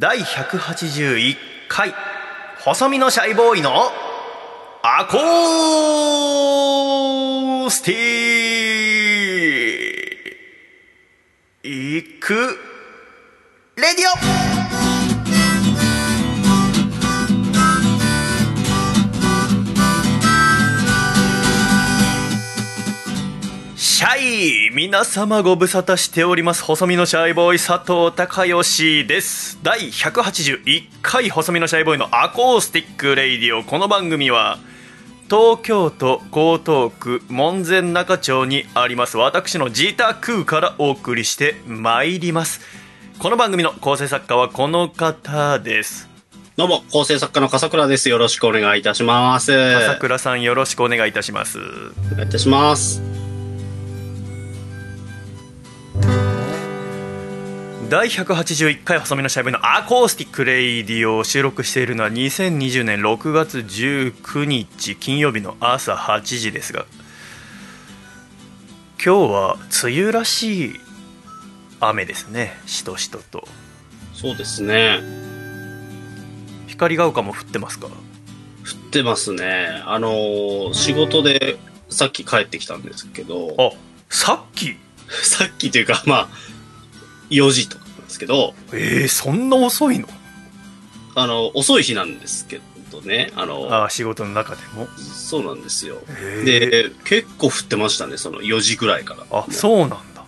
第181回。細身のシャイボーイのアコースティック皆様ご無沙汰しております。細身のシャイボーイ佐藤孝義です。第181回細身のシャイボーイのアコースティックレイディオ。この番組は東京都江東区門前仲町にあります。私の自宅からお送りしてまいります。この番組の構成作家はこの方です。どうも、構成作家の笠倉です。よろしくお願いいたします。朝倉さんよろしくお願いいたします。お願いいたします。第181回細身のシャイボーイのアコースティックレイディオを収録しているのは2020年6月19日金曜日の朝8時ですが今日は梅雨らしい雨ですね。しとしとと。そうですね。光が丘も降ってますか？降ってますね。あのー仕事でさっき帰ってきたんですけど、あさっき？さっきというか、まあ、4時とかなんですけど、えー、そんな遅いの？あの、遅い日なんですけどね、あの、あ仕事の中でもそうなんですよ。で、結構降ってましたね、その4時ぐらいから。あそうなんだ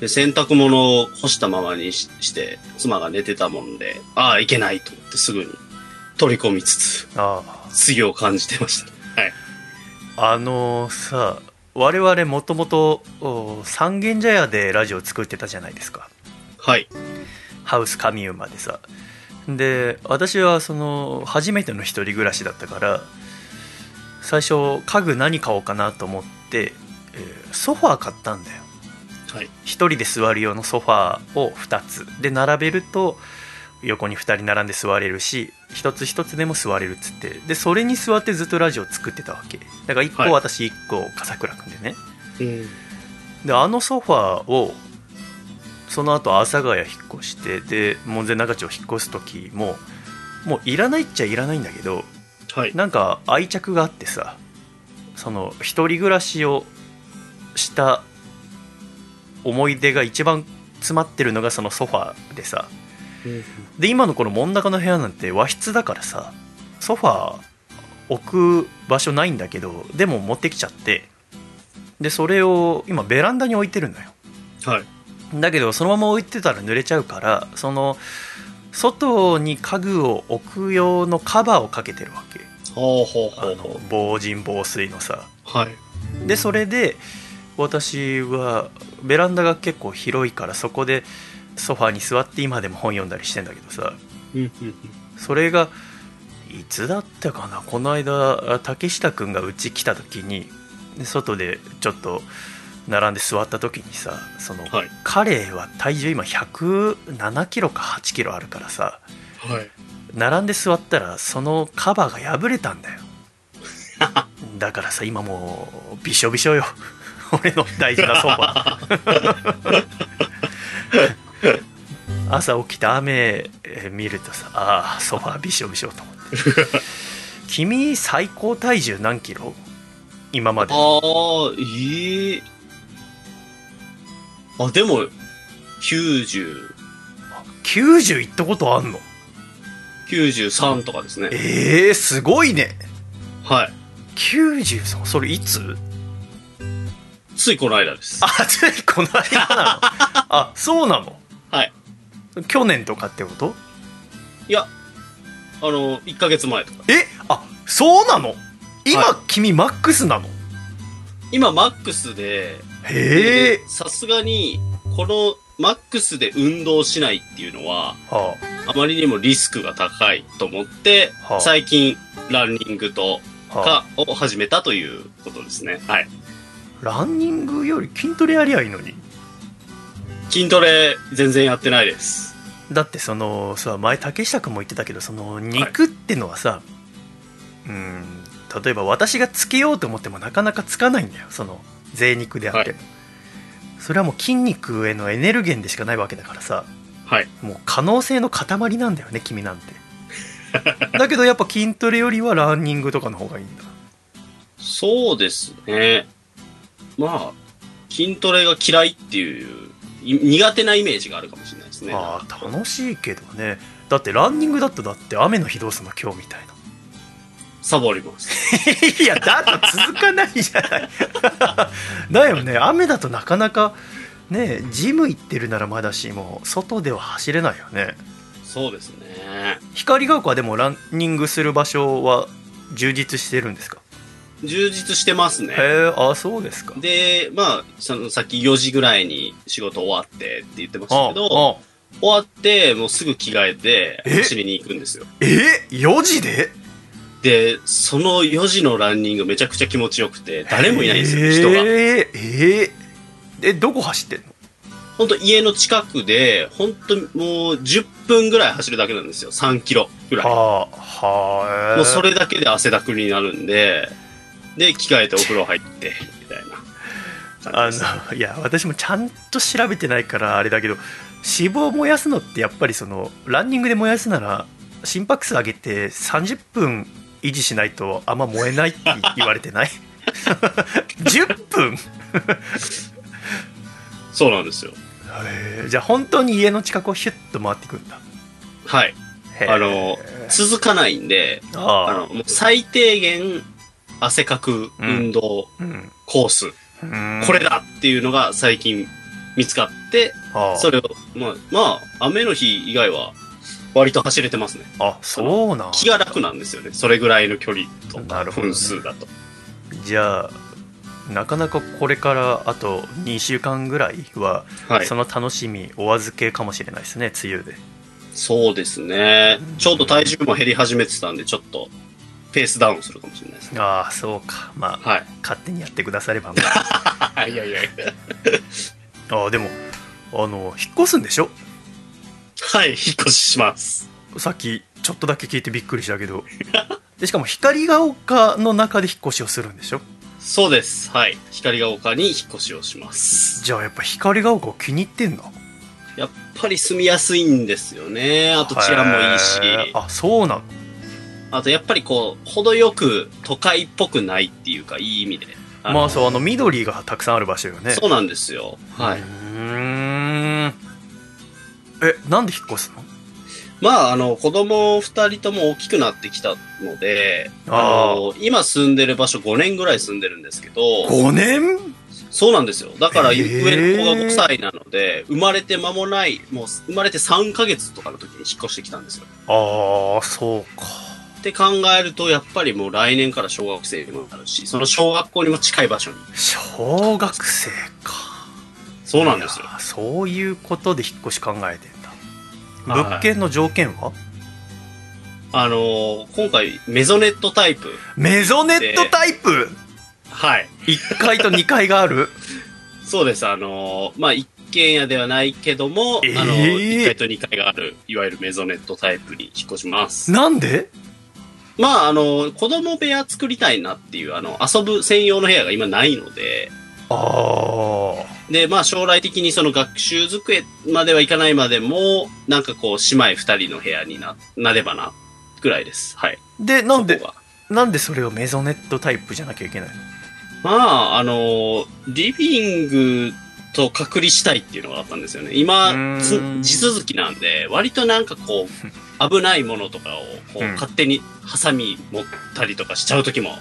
で、洗濯物を干したままにしして、妻が寝てたもんで、ああ、いけないと思ってすぐに取り込みつつ、ああ次を感じてました。はい。あのさ我々もともとお三軒茶屋でラジオ作ってたじゃないですかはい。ハウスカミウマでさ。で私はその初めての一人暮らしだったから最初家具何買おうかなと思って、えーソファー買ったんだよ。はい。一人で座る用のソファーを2つ。で並べると横に2人並んで座れるし一つ一つでも座れるっつって。でそれに座ってずっとラジオ作ってたわけ。だから1個はい。私1個笠倉君でね、うん。であのソファーをその後阿佐ヶ谷引っ越してで門前仲町引っ越す時ももういらないっちゃいらないんだけどはい。なんか愛着があってさその一人暮らしをした思い出が一番詰まってるのがそのソファーでさで今のこの真ん中の部屋なんて和室だからさソファー置く場所ないんだけどでも持ってきちゃってでそれを今ベランダに置いてるのよはい。だけどそのまま置いてたら濡れちゃうからその外に家具を置く用のカバーをかけてるわけ。ほうほうほうほう。防塵防水のさ。はい。でそれで私はベランダが結構広いからそこでソファーに座って今でも本読んだりしてんだけどさ。それがいつだったかな？この間竹下くんがうち来た時にで外でちょっと並んで座った時にさその、はい彼は体重今107キロか8キロあるからさうん。はい。並んで座ったらそのカバーが破れたんだよ だからさ今もうびしょびしょよ 俺の大事なソファー朝起きて雨えー見るとさああソファーびしょびしょと思って 君最高体重何キロ？今までああ、いい。あ、でも、90、90いったことあんの？93とかですね。えー、すごいね。はい。93それいつ？ついこの間です。あついこの間なの？あそうなの？はい。去年とかってこと？いや、あの、1ヶ月前とか。えあそうなの？今、はい。君マックスなの？今、マックスで、へえ、さすがに、このマックスで運動しないっていうのは、はあ。まりにもリスクが高いと思って、はあ。最近、ランニングとあはあ。かを始めたということですね。はい。ランニングより筋トレやりゃいいのに。筋トレ、全然やってないです。だってそのさ前竹下君も言ってたけどその肉ってのはさ、うん例えば私がつけようと思ってもなかなかつかないんだよその贅肉であって。も、それはもう筋肉へのエネルゲンでしかないわけだからさ。はい。もう可能性の塊なんだよね君なんて。だけどやっぱ筋トレよりはランニングとかの方がいいんだ。そうですね。まあ、筋トレが嫌いっていう、い苦手なイメージがあるかもしれないですね。ああ楽しいけどね。だってランニングだとだって雨の日どうすんの？今日みたいなサボります。いやだと続かないじゃない。だよね。雨だとなかなかねジム行ってるならまだしも外では走れないよね。そうですね。光が丘はでもランニングする場所は充実してるんですか？充実してますね。へえあそうですか。で、まあ、そのさっき4時ぐらいに仕事終わってって言ってましたあけど、あ終わってもうすぐ着替えてえ？走りに行くんですよ。え？4時で？で、その4時のランニングめちゃくちゃ気持ちよくて、誰もいないんですよ、人が。えー、えーえどこ走ってんの？本当家の近くで、本当もう10分ぐらい走るだけなんですよ。3キロぐらい。はあはあもうそれだけで汗だくになるんで、で、着替えてお風呂入って、みたいな感あじです。のいや私もちゃんと調べてないからあれだけど脂肪を燃やすのってやっぱりそのランニングで燃やすなら心拍数上げて30分維持しないとあんま燃えないって言われてない？10分？そうなんですよ。へーじゃあ本当に家の近くをヒュッと回っていくんだ。はい。あの、続かないんで、ああ。の、最低限、汗かく運動、あうん。コース、うん。これだっていうのが最近見つかって、それを、まあ、まあ、雨の日以外は、割と走れてますね。あそうなん気が楽なんですよね。それぐらいの距離とるほどね分数だと。じゃあなかなかこれからあと2週間ぐらいは、はいそ。の楽しみお預けかもしれないですね梅雨でそうですね。ちょっと体重も減り始めてたんで、ちょっと、ペースダウンするかもしれないですね。ああそうかまあはい。勝手にやってくださればまあ いやいやいや。ああでもあの引っ越すんでしょ？はい、引っ越しします。さっきちょっとだけ聞いてびっくりしたけど でしかも光が丘の中で引っ越しをするんでしょ？そうです。はい。光が丘に引っ越しをします。じゃあやっぱ光が丘を気に入ってんの？やっぱり住みやすいんですよね。あと治安もいいし。あそうなの？あとやっぱりこう、程よく都会っぽくないっていうか、いい意味で。のまあそうあの緑がたくさんある場所よねそうなんですよ。はうい。ーんえなんで引っ越すの？まあ、あの、子供二人とも大きくなってきたので、ああの、今住んでる場所5年ぐらい住んでるんですけど、5年？そうなんですよ。だから、上の子が5歳なので、生まれて間もない、もう生まれて3ヶ月とかの時に引っ越してきたんですよ。ああそうか。って考えると、やっぱりもう来年から小学生にもなるし、その小学校にも近い場所に。小学生か。そうなんですよ。そういうことで引っ越し考えてんだはい物件の条件は？あのー今回、メゾネットタイプ。メゾネットタイプ？はい。1階と2階がある？そうです。あのーまあ、一軒家ではないけども、えーあのー、1階と2階がある、いわゆるメゾネットタイプに引っ越します。なんで？まあ、あのー子供部屋作りたいなっていう、あの、遊ぶ専用の部屋が今ないので、あで、まあ、将来的にその学習机まではいかないまでも、なんかこう、姉妹二人の部屋にな、なればな、ぐらいです。はい。ーでなんでなんでそれをメゾネットタイプじゃなきゃいけないの？まあ、あのーリビングと隔離したいっていうのがあったんですよね。今、地続きなんで、割となんかこう、危ないものとかをこう、うん勝手にハサミ持ったりとかしちゃう時も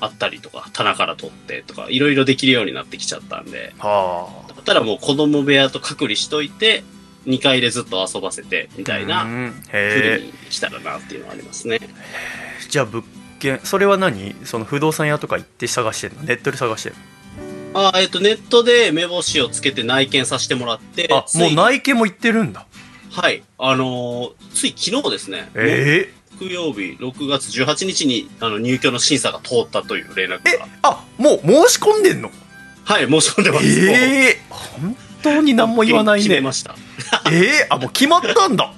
あったりとか、棚から取ってとか、いろいろできるようになってきちゃったんで、はあ。だったらもう子供部屋と隔離しといて、2階でずっと遊ばせて、みたいなうん。風へにしたらなっていうのはありますね。え。じゃあ物件それは何？その不動産屋とか行って探してんの？ネットで探してんあえっ、と、ネットで目星をつけて内見させてもらって、のあもう内見も行ってるんだ。はい。あのーつい昨日ですね。え木曜日、6月18日に、あの、入居の審査が通ったという連絡ええが。あもう申し込んでんの？はい、申し込んでます。ええ本当に何も言わないね決めました。ええあもう決まったんだ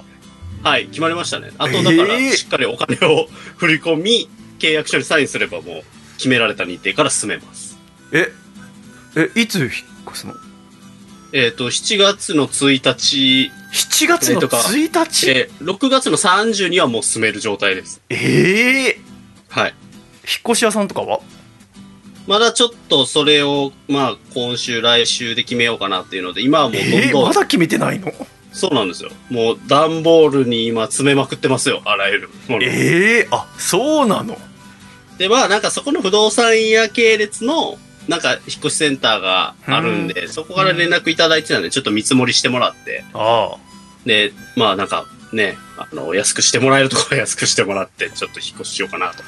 はい、決まりましたね。あと、だから、えーしっかりお金を振り込み、契約書にサインすればもう、決められた日程から進めます。ええいつ引っ越すの？えっ、と、7月の1日、7月のえーとか1日？えー6月の30にはもう住める状態です。ええはい。引っ越し屋さんとかは？まだちょっとそれを、まあ、今週、来週で決めようかなっていうので、今はもうどんええどん、まだ決めてないの？そうなんですよ。もう段ボールに今詰めまくってますよ、あらゆるもの。ええあそうなの？で、まあなんかそこの不動産屋系列の、なんか引っ越しセンターがあるんで、そこから連絡いただいてたんで、ちょっと見積もりしてもらって、ああ。で、まあなんかね、あの、安くしてもらえるところは安くしてもらって、ちょっと引っ越ししようかなと。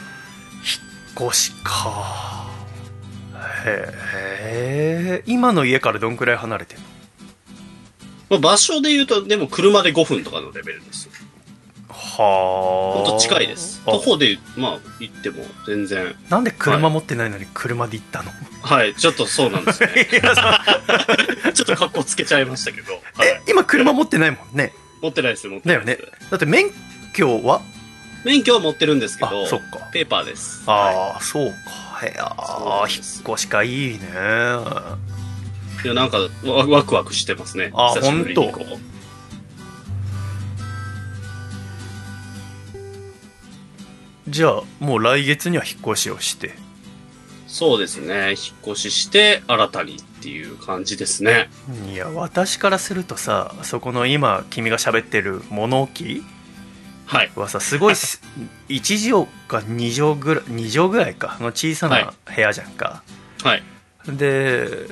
越しか。へえ。今の家からどんくらい離れてんの？まあ場所で言うと、でも車で5分とかのレベルですよ。はほんあと近いです。あ徒歩で、まあ行っても全然。なんで車持ってないのに車で行ったの、はい、ちょっとそうなんですね。ちょっと格好つけちゃいましたけど。はいえ。今車持ってないもんね持ってないです、持ってだよないです。ねだって免許は？免許は持ってるんですけあど、そっかペーパーです。あはあ、そうかへやそうなん引っ越しかいいねい。いや、なんかワ、ワクワクしてますね。あ久しじゃあもう来月には引っ越しをしてそうですね。引っ越しして、新たにっていう感じですね。いや私からするとさそこの今君が喋ってる物置はい。はさすごい す1畳か2畳ぐらい2畳ぐらいかの小さな部屋じゃんか、はい。で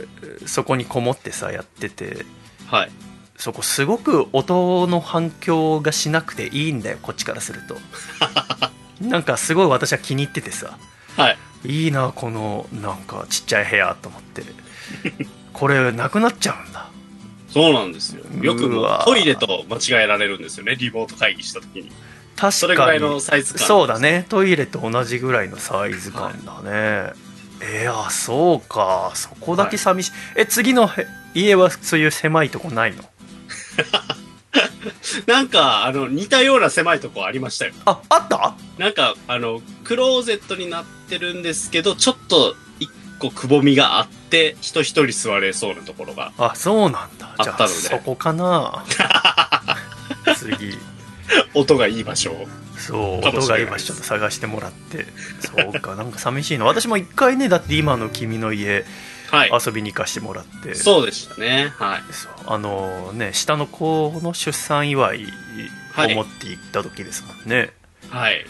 そこにこもってさやっててはい。そこすごく音の反響がしなくていいんだよこっちからすると なんかすごい私は気に入っててさはい。いいなこのなんかちっちゃい部屋と思って これなくなっちゃうんだそうなんですよ。よくトイレと間違えられるんですよね。リモート会議した時に。それぐらい確かにのサイズ感。そうだ。ねトイレと同じぐらいのサイズ感だね、えー、あそうかそこだけ寂しい、え次のへ家はそういう狭いとこないの？なんか、あの、似たような狭いとこありましたよ。ああった？なんか、あの、クローゼットになってるんですけど、ちょっと一個くぼみがあって、人一人座れそうなところが。あそうなんだじゃああったのでそこかな 次音がいい場所を。そう音がいい場所ちょっと探してもらってそうかなんか寂しいの私も一回ねだって今の君の家はい。遊びに行かしてもらってそうでしたね。はい。あのね下の子の出産祝いはいを持って行った時ですもんね、はい。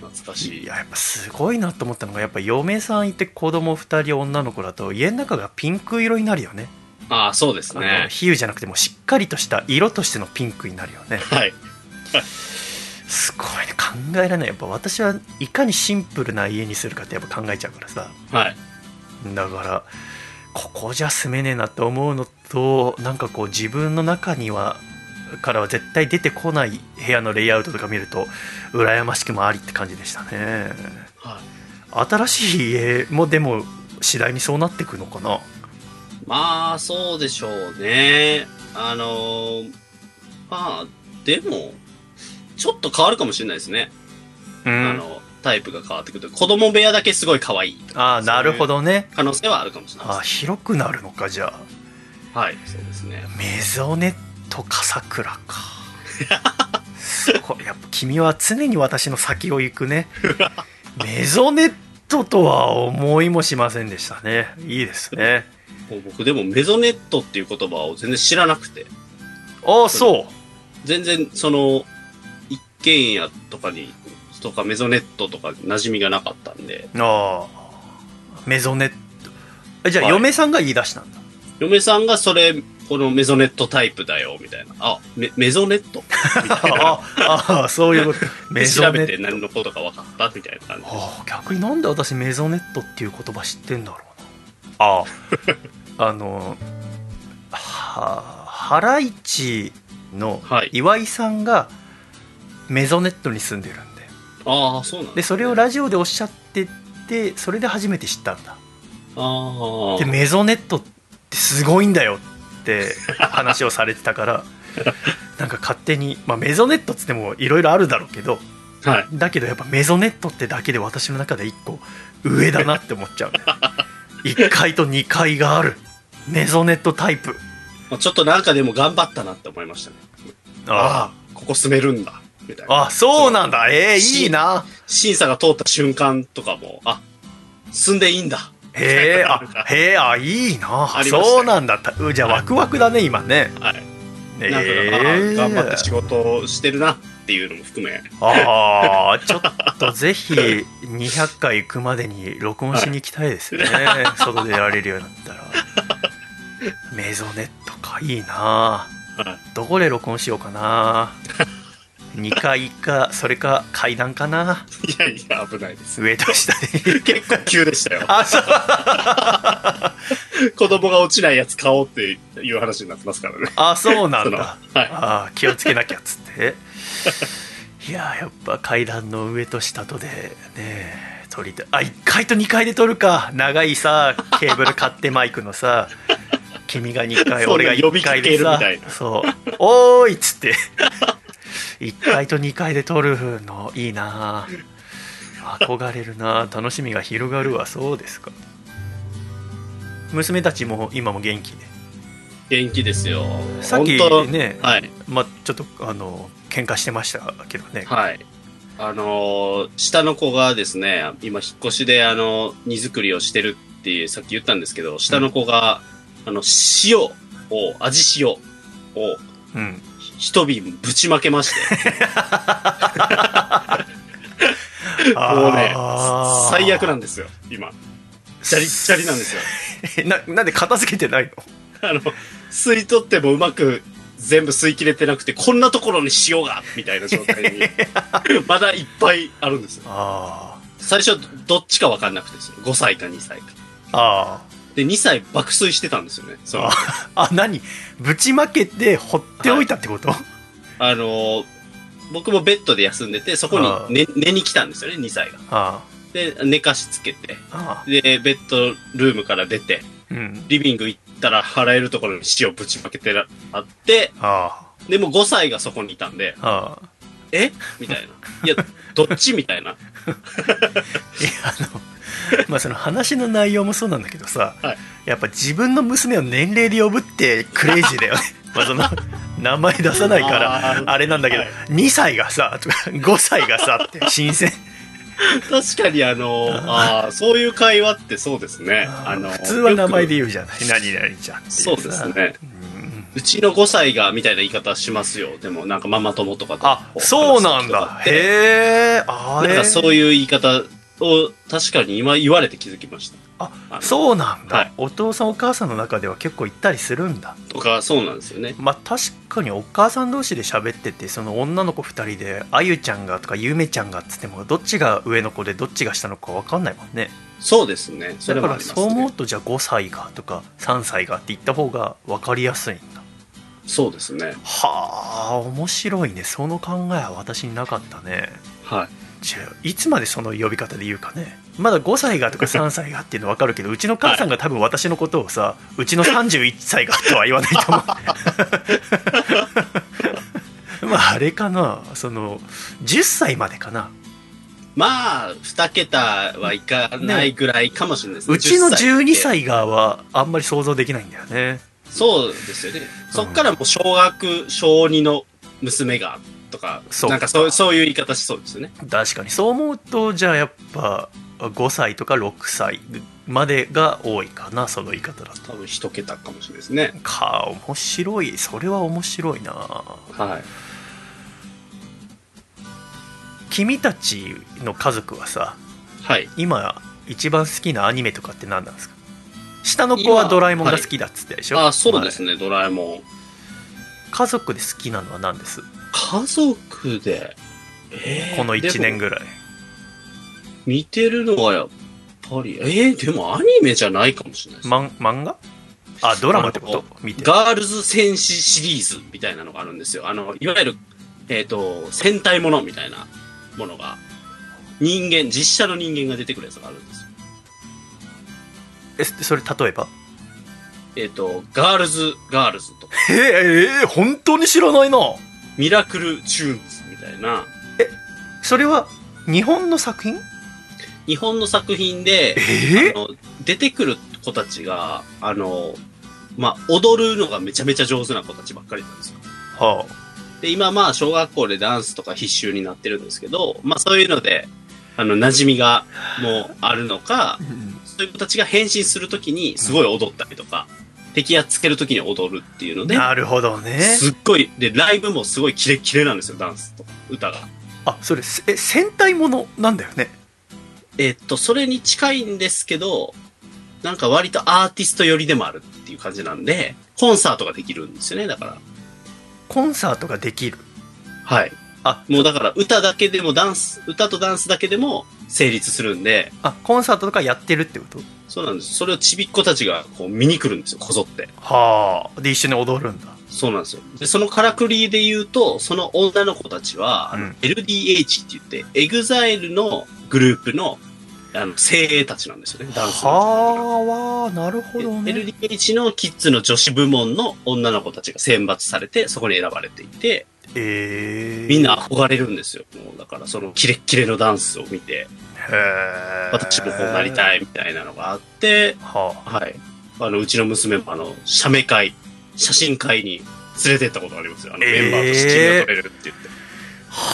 懐かしい。いややっぱすごいなと思ったのがやっぱ嫁さんいて子供2人女の子だと家の中がピンク色になるよねああ、そうですね。比喩じゃなくてもしっかりとした色としてのピンクになるよねはい。すごいね考えられないやっぱ私はいかにシンプルな家にするかってやっぱ考えちゃうからさはい。だからここじゃ住めねえなって思うのとなんかこう自分の中にはからは絶対出てこない部屋のレイアウトとか見ると羨ましくもありって感じでしたねはい。新しい家もでも次第にそうなっていくのかな？まあ、そうでしょうね。あのーまあ、でも、ちょっと変わるかもしれないですね。うんあの、タイプが変わってくると。子供部屋だけすごい可愛い。ああなるほどね可能性はあるかもしれないあ。広くなるのかじゃあはい、そうですね。メゾネット笠倉かすごいやっぱ君は常に私の先を行くねメゾネットとは思いもしませんでしたねいいですね僕でもメゾネットっていう言葉を全然知らなくて、ああそう全然その、一軒家とかに、とかメゾネットとか馴染みがなかったんで、ああメゾネット。えじゃあはい。嫁さんが言い出したんだ、嫁さんがそれ、このメゾネットタイプだよ、みたいな。あ、メメゾネット？あああそういうこと。メでゾネット。調べて何のことか分かったみたいな感じ。ああ逆になんで私メゾネットっていう言葉知ってんだろうな。ああ。あのはハライチのはい。岩井さんがメゾネットに住んでる。んでああ、そうなんですそれをラジオでおっしゃっててそれで初めて知ったんだああ。でメゾネットってすごいんだよって話をされてたから なんか勝手に、まあ、メゾネットっつってもいろいろあるだろうけどはい。だけどやっぱメゾネットってだけで私の中で1個上だなって思っちゃう 1階と2階があるメゾネットタイプまあちょっとなんかでも頑張ったなって思いましたね。あああ、ここ住めるんだ。みたいな。ああそうなんだ。ええいいな。審査が通った瞬間とかも、あ、住んでいいんだ。へえあへえあいいな。そうなんだ。ったうじゃあワクワクだね今ね。はい。えなんか、えああ頑張って仕事をしてるなっていうのも含め。ああちょっとぜひ200回行くまでに録音しに行きたいですよね、外でやられるようになったら。メゾネットかいいな。はい。どこで録音しようかな2階かそれか階段かないやいや、危ないです。上と下で結構急でしたよ。あそう 子供が落ちないやつ買おうっていう話になってますからね。あそうなんだはい。ああ気をつけなきゃっつっていややっぱ階段の上と下とでね撮りたいあ1階と2階で撮るか長いさケーブル買ってマイクのさ君が2階俺が呼び1かける階でさみたいなそう「おーい!」っつって1階と2階で撮るのいいな。憧れるな。楽しみが広がるわ。そうですか。娘たちも今も元気で元気ですよ。さっきねはい。まあちょっとあの喧嘩してましたけどね、はい。あのー下の子がですね、今引っ越しであの、荷造りをしてるってさっき言ったんですけど、下の子が、あの、塩を、味塩をうん、一瓶ぶちまけまして、もうね最悪なんですよ、今。ジャリ ッジャリなんですよ。ななんで片付けてないの？あの、吸い取ってもうまく全部吸い切れてなくて、こんなところに塩がみたいな状態に、まだいっぱいあるんですよ。あ最初、どっちかわかんなくてですよ。5歳か2歳か。ああで、2歳爆睡してたんですよね。そのああ何？ぶちまけて放っておいたってこと、あのー僕もベッドで休んでて、そこに寝寝に来たんですよね、2歳が。あで、寝かしつけて、で、ベッドルームから出て、うん。リビング行ったら払えるところに塩ぶちまけてらあって、あでも5歳がそこにいたんで、え？みたいな。いや、どっち？みたいな。いやあのまあその話の内容もそうなんだけどさ、はい。やっぱ自分の娘を年齢で呼ぶってクレイジーだよね。まあその名前出さないからあれなんだけど、はい。2歳がさとか5歳がさって新鮮。確かにあの、ああ、そういう会話ってそうですね。あの、普通は名前でよ言うじゃない。何々ちゃんそうですね。うちの5歳がみたいな言い方しますよ。でもなんかママ友とかと。あそうなんだ。へへえあなんかそういう言い方を確かに今言われて気づきました。あそうなんだ、はい。お父さんお母さんの中では結構行ったりするんだ。とか、そうなんですよね。まあ確かにお母さん同士で喋っててその女の子2人であゆちゃんがとかゆめちゃんがっつってもどっちが上の子でどっちが下の子か分かんないもんね。そうですね。そだからそう思うね。とじゃあ5歳がとか3歳がって言った方が分かりやすいんだそうですね。はあ面白いね。その考えは私になかったね。はい。じゃあいつまでその呼び方で言うかね。まだ5歳がとか 3歳がっていうの分かるけどうちの母さんが多分私のことをさうちの31歳がとは言わないと思う。まああれかな。その10歳までかな。まあ、2桁はいかないぐらいかもしれないですね。うちの10って。12歳がはあんまり想像できないんだよねそうですよね。そっからもう小学、小2の娘が、とか、そうなんかそうそういう言い方しそうですよね。確かにそう思うとじゃあやっぱ5歳とか6歳までが多いかなその言い方だと多分1桁かもしれないですね。か面白いそれは面白いなはい。君たちの家族はさはい。今一番好きなアニメとかって何なんですか？下の子はドラえもんが好きだっつってでしょ、あ、そうですねね、ドラえもん。家族で好きなのは何です？家族で、えーこの1年ぐらい。見てるのはやっぱり、えー、でもアニメじゃないかもしれないです。マン漫画？あドラマってこと？見て。ガールズ戦士シリーズみたいなのがあるんですよ。あの、いわゆる、えっ、と、戦隊ものみたいなものが、人間、実写の人間が出てくるやつがあるんですよ。えそれ例えば？えっ、と、ガールズ、ガールズとか、えー、えー本当に知らないな。ミラクルチューンズみたいな、それは日本の作品？日本の作品で、え？あの出てくる子たちが、あの、まあ、踊るのがめちゃめちゃ上手な子たちばっかりなんですよ。はで、今まあ、小学校でダンスとか必修になってるんですけど、まあ、そういうので、あの、馴染みがもうあるのかそういう子たちが変身するときにすごい踊ったりとか、敵やっつけるときに踊るっていうので、なるほどねすっごい、で、ライブもすごいキレッキレなんですよ、ダンスと歌が。あそれせえ戦隊ものなんだよねえっと、それに近いんですけど、なんか割とアーティスト寄りでもあるっていう感じなんで、コンサートができるんですよね、だから。コンサートができるはい。あ もうだから歌だけでもダンス、歌とダンスだけでも成立するんで、あコンサートとかやってるってこと？そうなんです。それをちびっ子たちがこう見に来るんですよ、こぞって。はあで一緒に踊るんだそうなんですよ。で、そのからくりで言うと、その女の子たちは、うん LDH って言って、EXILE のグループの、あの、精鋭たちなんですよね、ダンスの。はあなるほどね LDH のキッズの女子部門の女の子たちが選抜されて、そこに選ばれていて、ええみんな憧れるんですよ。もうだからそのキレッキレのダンスを見て、へえ私もこうなりたいみたいなのがあって、ははい。あの、うちの娘もあの、写メ会、写真会に連れてったことがありますよ。あの、えーメンバーと写真が撮れるって言って。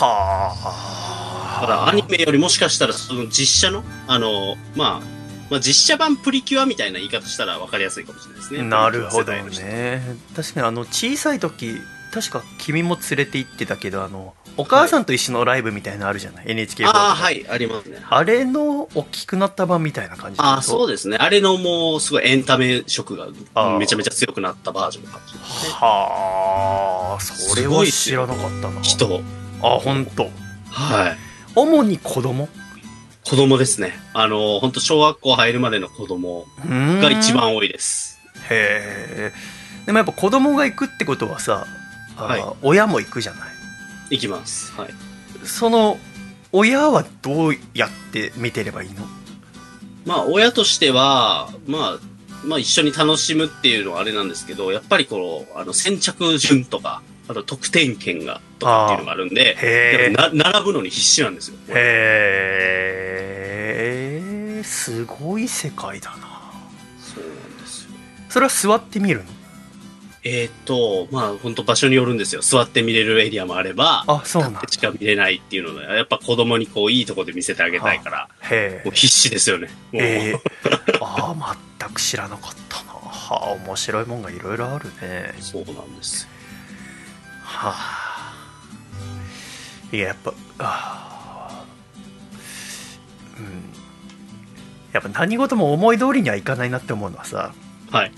あはあただ、アニメよりもしかしたら、その実写の、あの、まあ、まあ、実写版プリキュアみたいな言い方したら分かりやすいかもしれないですね。なるほどね確かにあの小さい時確か君も連れて行ってたけどあのお母さんと一緒のライブみたいなのあるじゃない、NHK ホールああ、はい、ありますね。あれの大きくなった版みたいな感じああ、そうでですね。あれのもう、すごいエンタメ色がめちゃめちゃ強くなったバージョンかもしれないですね。はあそれは知らなかったな人。あ本当。はい。主に子供？子供ですね。あの、本当小学校入るまでの子供がが一番多いです。へえでもやっぱ子供が行くってことはさあ、はい親も行くじゃない？いきます。はい。その親はどうやって見てればいいの？まあ、親としては、まあ、まあ一緒に楽しむっていうのはあれなんですけど、やっぱりこの、あの、先着順とか、あと得点圏が、とかっていうのがあるんで、並ぶのに必死なんですよ。へえすごい世界だな。そうなんですよ。それは座ってみるの？えーっと、まあ本当場所によるんですよ。座って見れるエリアもあれば、あそうなんだ。立ってしか見れないっていうので、やっぱ子供にこういいとこで見せてあげたいから、もう必死ですよね。ああ全く知らなかったな。はあ面白いもんがいろいろあるね。そうなんですよ。はあ。いややっぱあーうん。やっぱ何事も思い通りにはいかないなって思うのはさはい。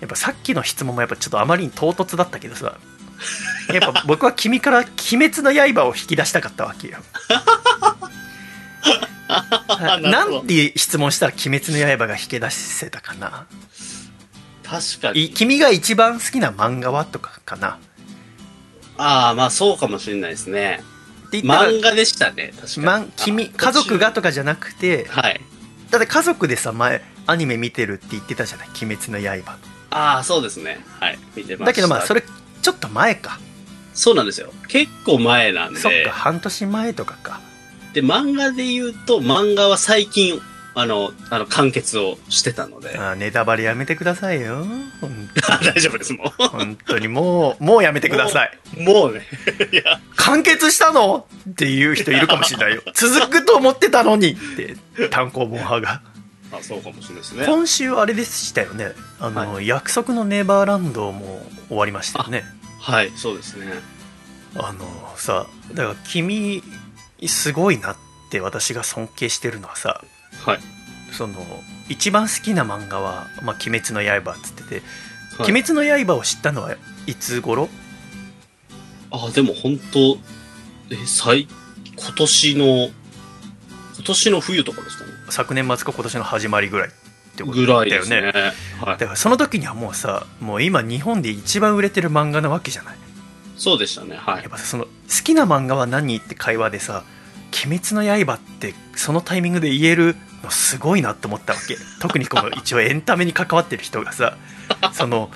やっぱさっきの質問もやっぱちょっとあまりに唐突だったけどさやっぱ僕は君から「鬼滅の刃」を引き出したかったわけよ。なんて質問したら「鬼滅の刃」が引き出せたかな？確かいに。君が一番好きな漫画は？とかかなああ、まあそうかもしれないですね。って言ったら漫画でしたね、確かに。まん君あ家族がとかじゃなくてはい。だって家族でさ前アニメ見てるって言ってたじゃない「鬼滅の刃ああ、そうですね。はい。見て」ました。だけどまあそれちょっと前かそうなんですよ。結構前なんで。そっか半年前とかかで、漫画で言うと、漫画は最近、あの、あの、完結をしてたので。あーネタバレやめてくださいよ 大丈夫です、も本当にもうもうやめてくださいう。もうね。いや、完結したの？っていう人いるかもしれないよ 続くと思ってたのにって単行本派があ、そうかもしれないですね。今週あれでしたよねあの、約束のネバーランドも終わりましたよねはい、そうですね。あのさだから君すごいなって私が尊敬してるのはさはい。その一番好きな漫画は「まあ、鬼滅の刃」っつってて「はい鬼滅の刃」を知ったのはいつ頃？あ、でも本当え、最、今年の、今年の冬とかですかね？昨年末か今年の始まりぐらいってことぐだよねらいですね。はい。だからその時にはもうさもう今日本で一番売れてる漫画なわけじゃないそうでしたね。はいやっ。ぱさその好きな漫画は何って会話でさ「鬼滅の刃」ってそのタイミングで言えるのすごいなって思ったわけ特にこの 一応エンタメに関わってる人がさその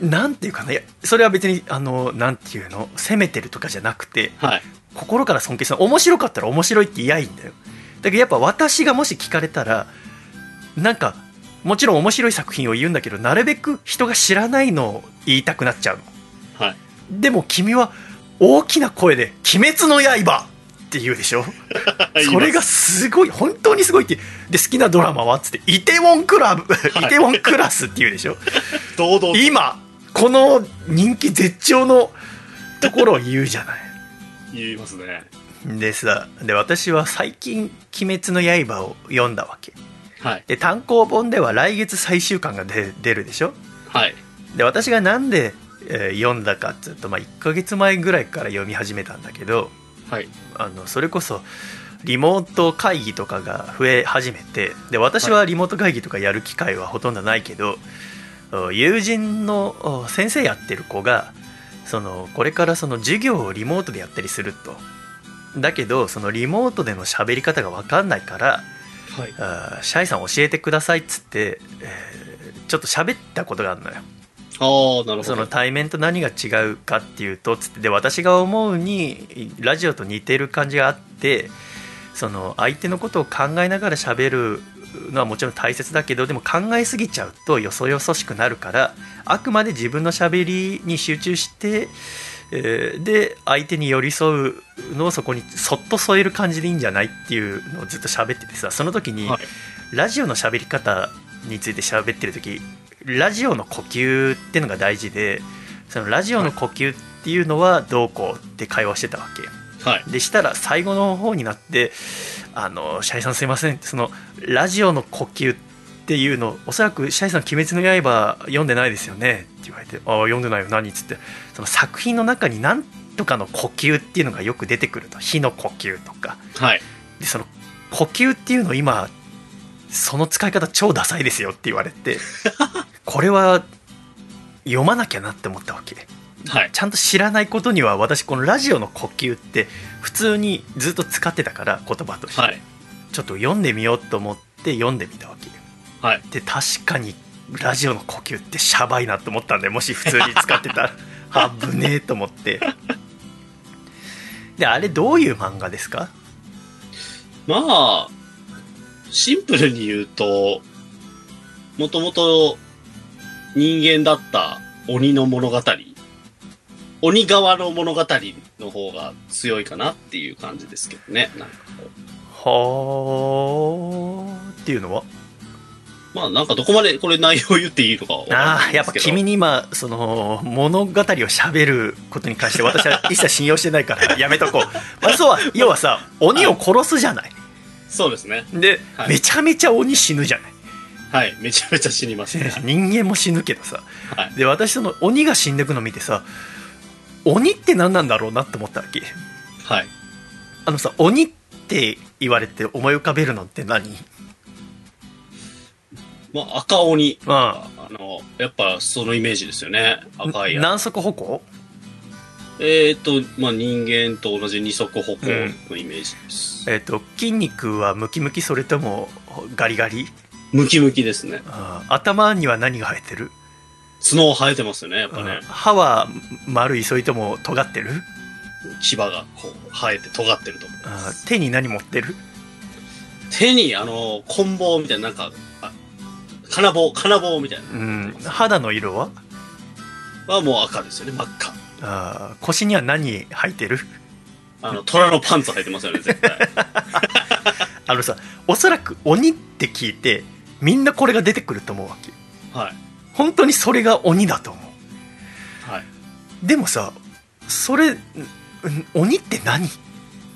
なんていうかないやそれは別にあのなんていうの責めてるとかじゃなくてはい。心から尊敬する面白かったら面白いって言いやいいんだよだけどやっぱ私がもし聞かれたらなんかもちろん面白い作品を言うんだけどなるべく人が知らないのを言いたくなっちゃうのはい。でも君は大きな声で「鬼滅の刃!」って言うでしょ？それがすごい本当にすごいってで好きなドラマはっつって「イテウォンクラブ」イテウォンクラス」って言うでしょ？堂々と。今この人気絶頂のところを言うじゃない。言いますね。でさで私は最近「鬼滅の刃」を読んだわけ。はい。で単行本では来月最終巻が出出るでしょ？はい。で私がなんで、えー読んだかっつうと、まあ、1ヶ月前ぐらいから読み始めたんだけどはい。あのそれこそリモート会議とかが増え始めてで私はリモート会議とかやる機会はほとんどないけど、お友人のお先生やってる子がそのこれからその授業をリモートでやったりするとだけどそのリモートでの喋り方が分かんないからはい。あーシャイさん教えてくださいっつって、えーちょっと喋ったことがあるのよああ、なるほど。その対面と何が違うかっていうとつってで私が思うにラジオと似てる感じがあってその相手のことを考えながら喋るのはもちろん大切だけどでも考えすぎちゃうとよそよそしくなるからあくまで自分の喋りに集中して、えーで相手に寄り添うのをそこにそっと添える感じでいいんじゃないっていうのをずっと喋っててさその時に、はいラジオの喋り方について喋ってる時ラジオの呼吸っていうのが大事でそのラジオの呼吸っていうのはどうこうって会話してたわけ。はい。でしたら最後の方になって「あのシャイさんすいません」そのラジオの呼吸っていうのおそらくシャイさん「鬼滅の刃」読んでないですよね。って言われて「ああ読んでないよ。何?」っつって。その作品の中に何とかの呼吸っていうのがよく出てくると。火の呼吸とか。はい。でその呼吸っていうの今その使い方超ダサいですよって言われて これは読まなきゃなって思ったわけはい。ちゃんと知らないことには私このラジオの呼吸って普通にずっと使ってたから言葉として、はい。ちょっと読んでみようと思って読んでみたわけはい。で確かにラジオの呼吸ってシャバいなと思ったんでもし普通に使ってたら あぶねえと思ってであれどういう漫画ですか？まあ、シンプルに言うと、もともと人間だった鬼の物語、鬼側の物語の方が強いかなっていう感じですけどね。なんかこはあっていうのは？うまあなんかどこまでこれ内容言っていいのかああやっぱ。君に今その物語を喋ることに関して私は 一切信用してないからやめとこう、まあ、そうは 要はさ鬼を殺すじゃない。そうですね。で、はい。めちゃめちゃ鬼死ぬじゃないはい。めちゃめちゃ死にますね。人間も死ぬけどさはい。で私その鬼が死んでくの見てさ鬼って何なんだろうなって思ったわけはい。あのさ鬼って言われて思い浮かべるのって何？まあ赤鬼。まあの、やっぱそのイメージですよね。あ赤いやつ南足歩行？えっ、と、まあ人間と同じ二足歩行のイメージです。えっ、と筋肉はムキムキそれともガリガリ？ムキムキですね。頭には何が生えてる、角生えてますよね、やっぱうんね。歯は丸いそれとも尖ってる？牙がこう生えて尖ってると。あー手に何持ってる？手にあの、棍棒みたいな、なんか、あ金棒、金棒みたいなうん肌の色は？はもう赤ですよね、真っ赤。あー腰には何履いてる？あの、虎のパンツ履いてますよね、絶対。あのさおそらく鬼って聞いてみんなこれが出てくると思うわけはい。本当にそれが鬼だと思うはい。でもさそれん鬼って何？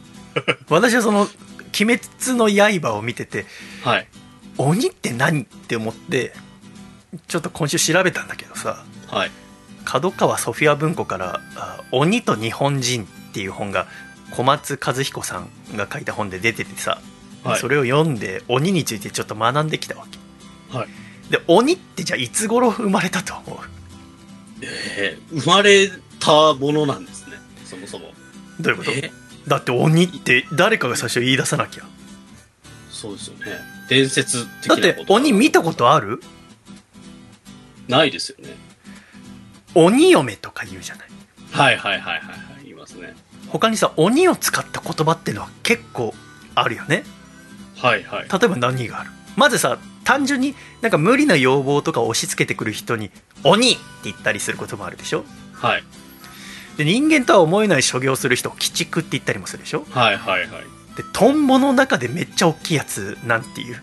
私はその「鬼滅の刃」を見ててはい。鬼って何って思ってちょっと今週調べたんだけどさはい。角川ソフィア文庫からあ「鬼と日本人」っていう本が小松和彦さんが書いた本で出ててさ、はいそれを読んで鬼についてちょっと学んできたわけはい。で鬼ってじゃあいつ頃生まれたと思う？えー生まれたものなんですね、そもそも。どういうこと？え？だって鬼って誰かが最初言い出さなきゃそうですよね。伝説的だって。鬼見たことある？ないですよね。鬼嫁とか言うじゃないはいはいはいはいはい。言いますね。他にさ鬼を使った言葉っていうのは結構あるよねはいはい。例えば何がある？まずさ単純になんか無理な要望とかを押し付けてくる人に「鬼!」って言ったりすることもあるでしょ？はい。で人間とは思えない所業する人を鬼畜って言ったりもするでしょ？はいはいはい。でトンボの中でめっちゃ大きいやつなんていう？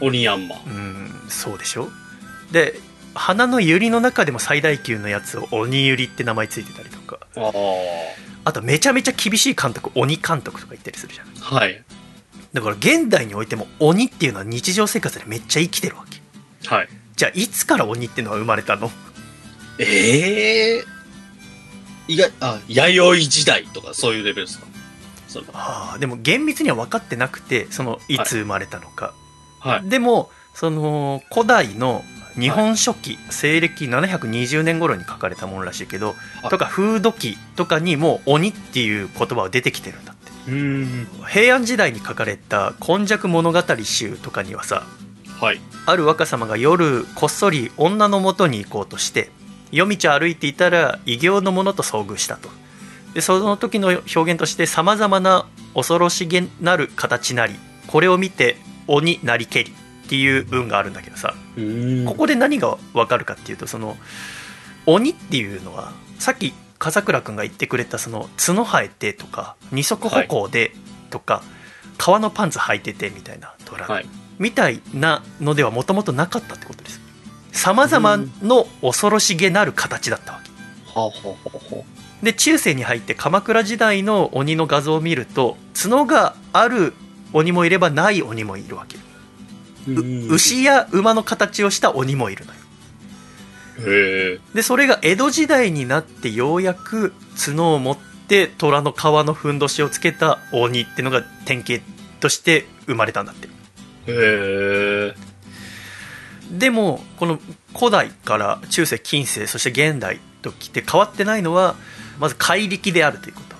鬼ヤンマ。うんそうでしょ？で花のユリの中でも最大級のやつを鬼ユリって名前ついてたりとかああ。あとめちゃめちゃ厳しい監督鬼監督とか言ったりするじゃんはい。だから現代においても鬼っていうのは日常生活でめっちゃ生きてるわけ。はい。じゃあいつから鬼っていうのは生まれたの？ええ意外、あ、弥生時代とかそういうレベルですか？その。あーでも厳密には分かってなくてそのい。つ生まれたのか、はい。でもその古代の日本書紀、西暦720年頃に書かれたものらしいけど、はいとか風土記とかにも鬼っていう言葉は出てきてるんだうん。平安時代に書かれた「今昔物語集」とかにはさはい。ある若様が夜こっそり女の元に行こうとして夜道を歩いていたら異形の者と遭遇したとでその時の表現としてさまざまな恐ろしげなる形なりこれを見て鬼なりけりっていう文があるんだけどさうんここで何がわかるかっていうとその鬼っていうのはさっき笠倉君が言ってくれたその角生えてとか二足歩行でとか、革のパンツ履いててみたいなトラはい。みたいなのではもともとなかったってことですさまざまの恐ろしげなる形だったわけ。はあ、はあはあはで中世に入って鎌倉時代の鬼の画像を見ると角がある鬼もいればない鬼もいるわけ、あ、う牛や馬の形をした鬼もいるのよ。でそれが江戸時代になってようやく角を持って虎の皮のふんどしをつけた鬼ってのが典型として生まれたんだって。へえ。でもこの古代から中世近世そして現代ときて変わってないのはまず怪力であるということ。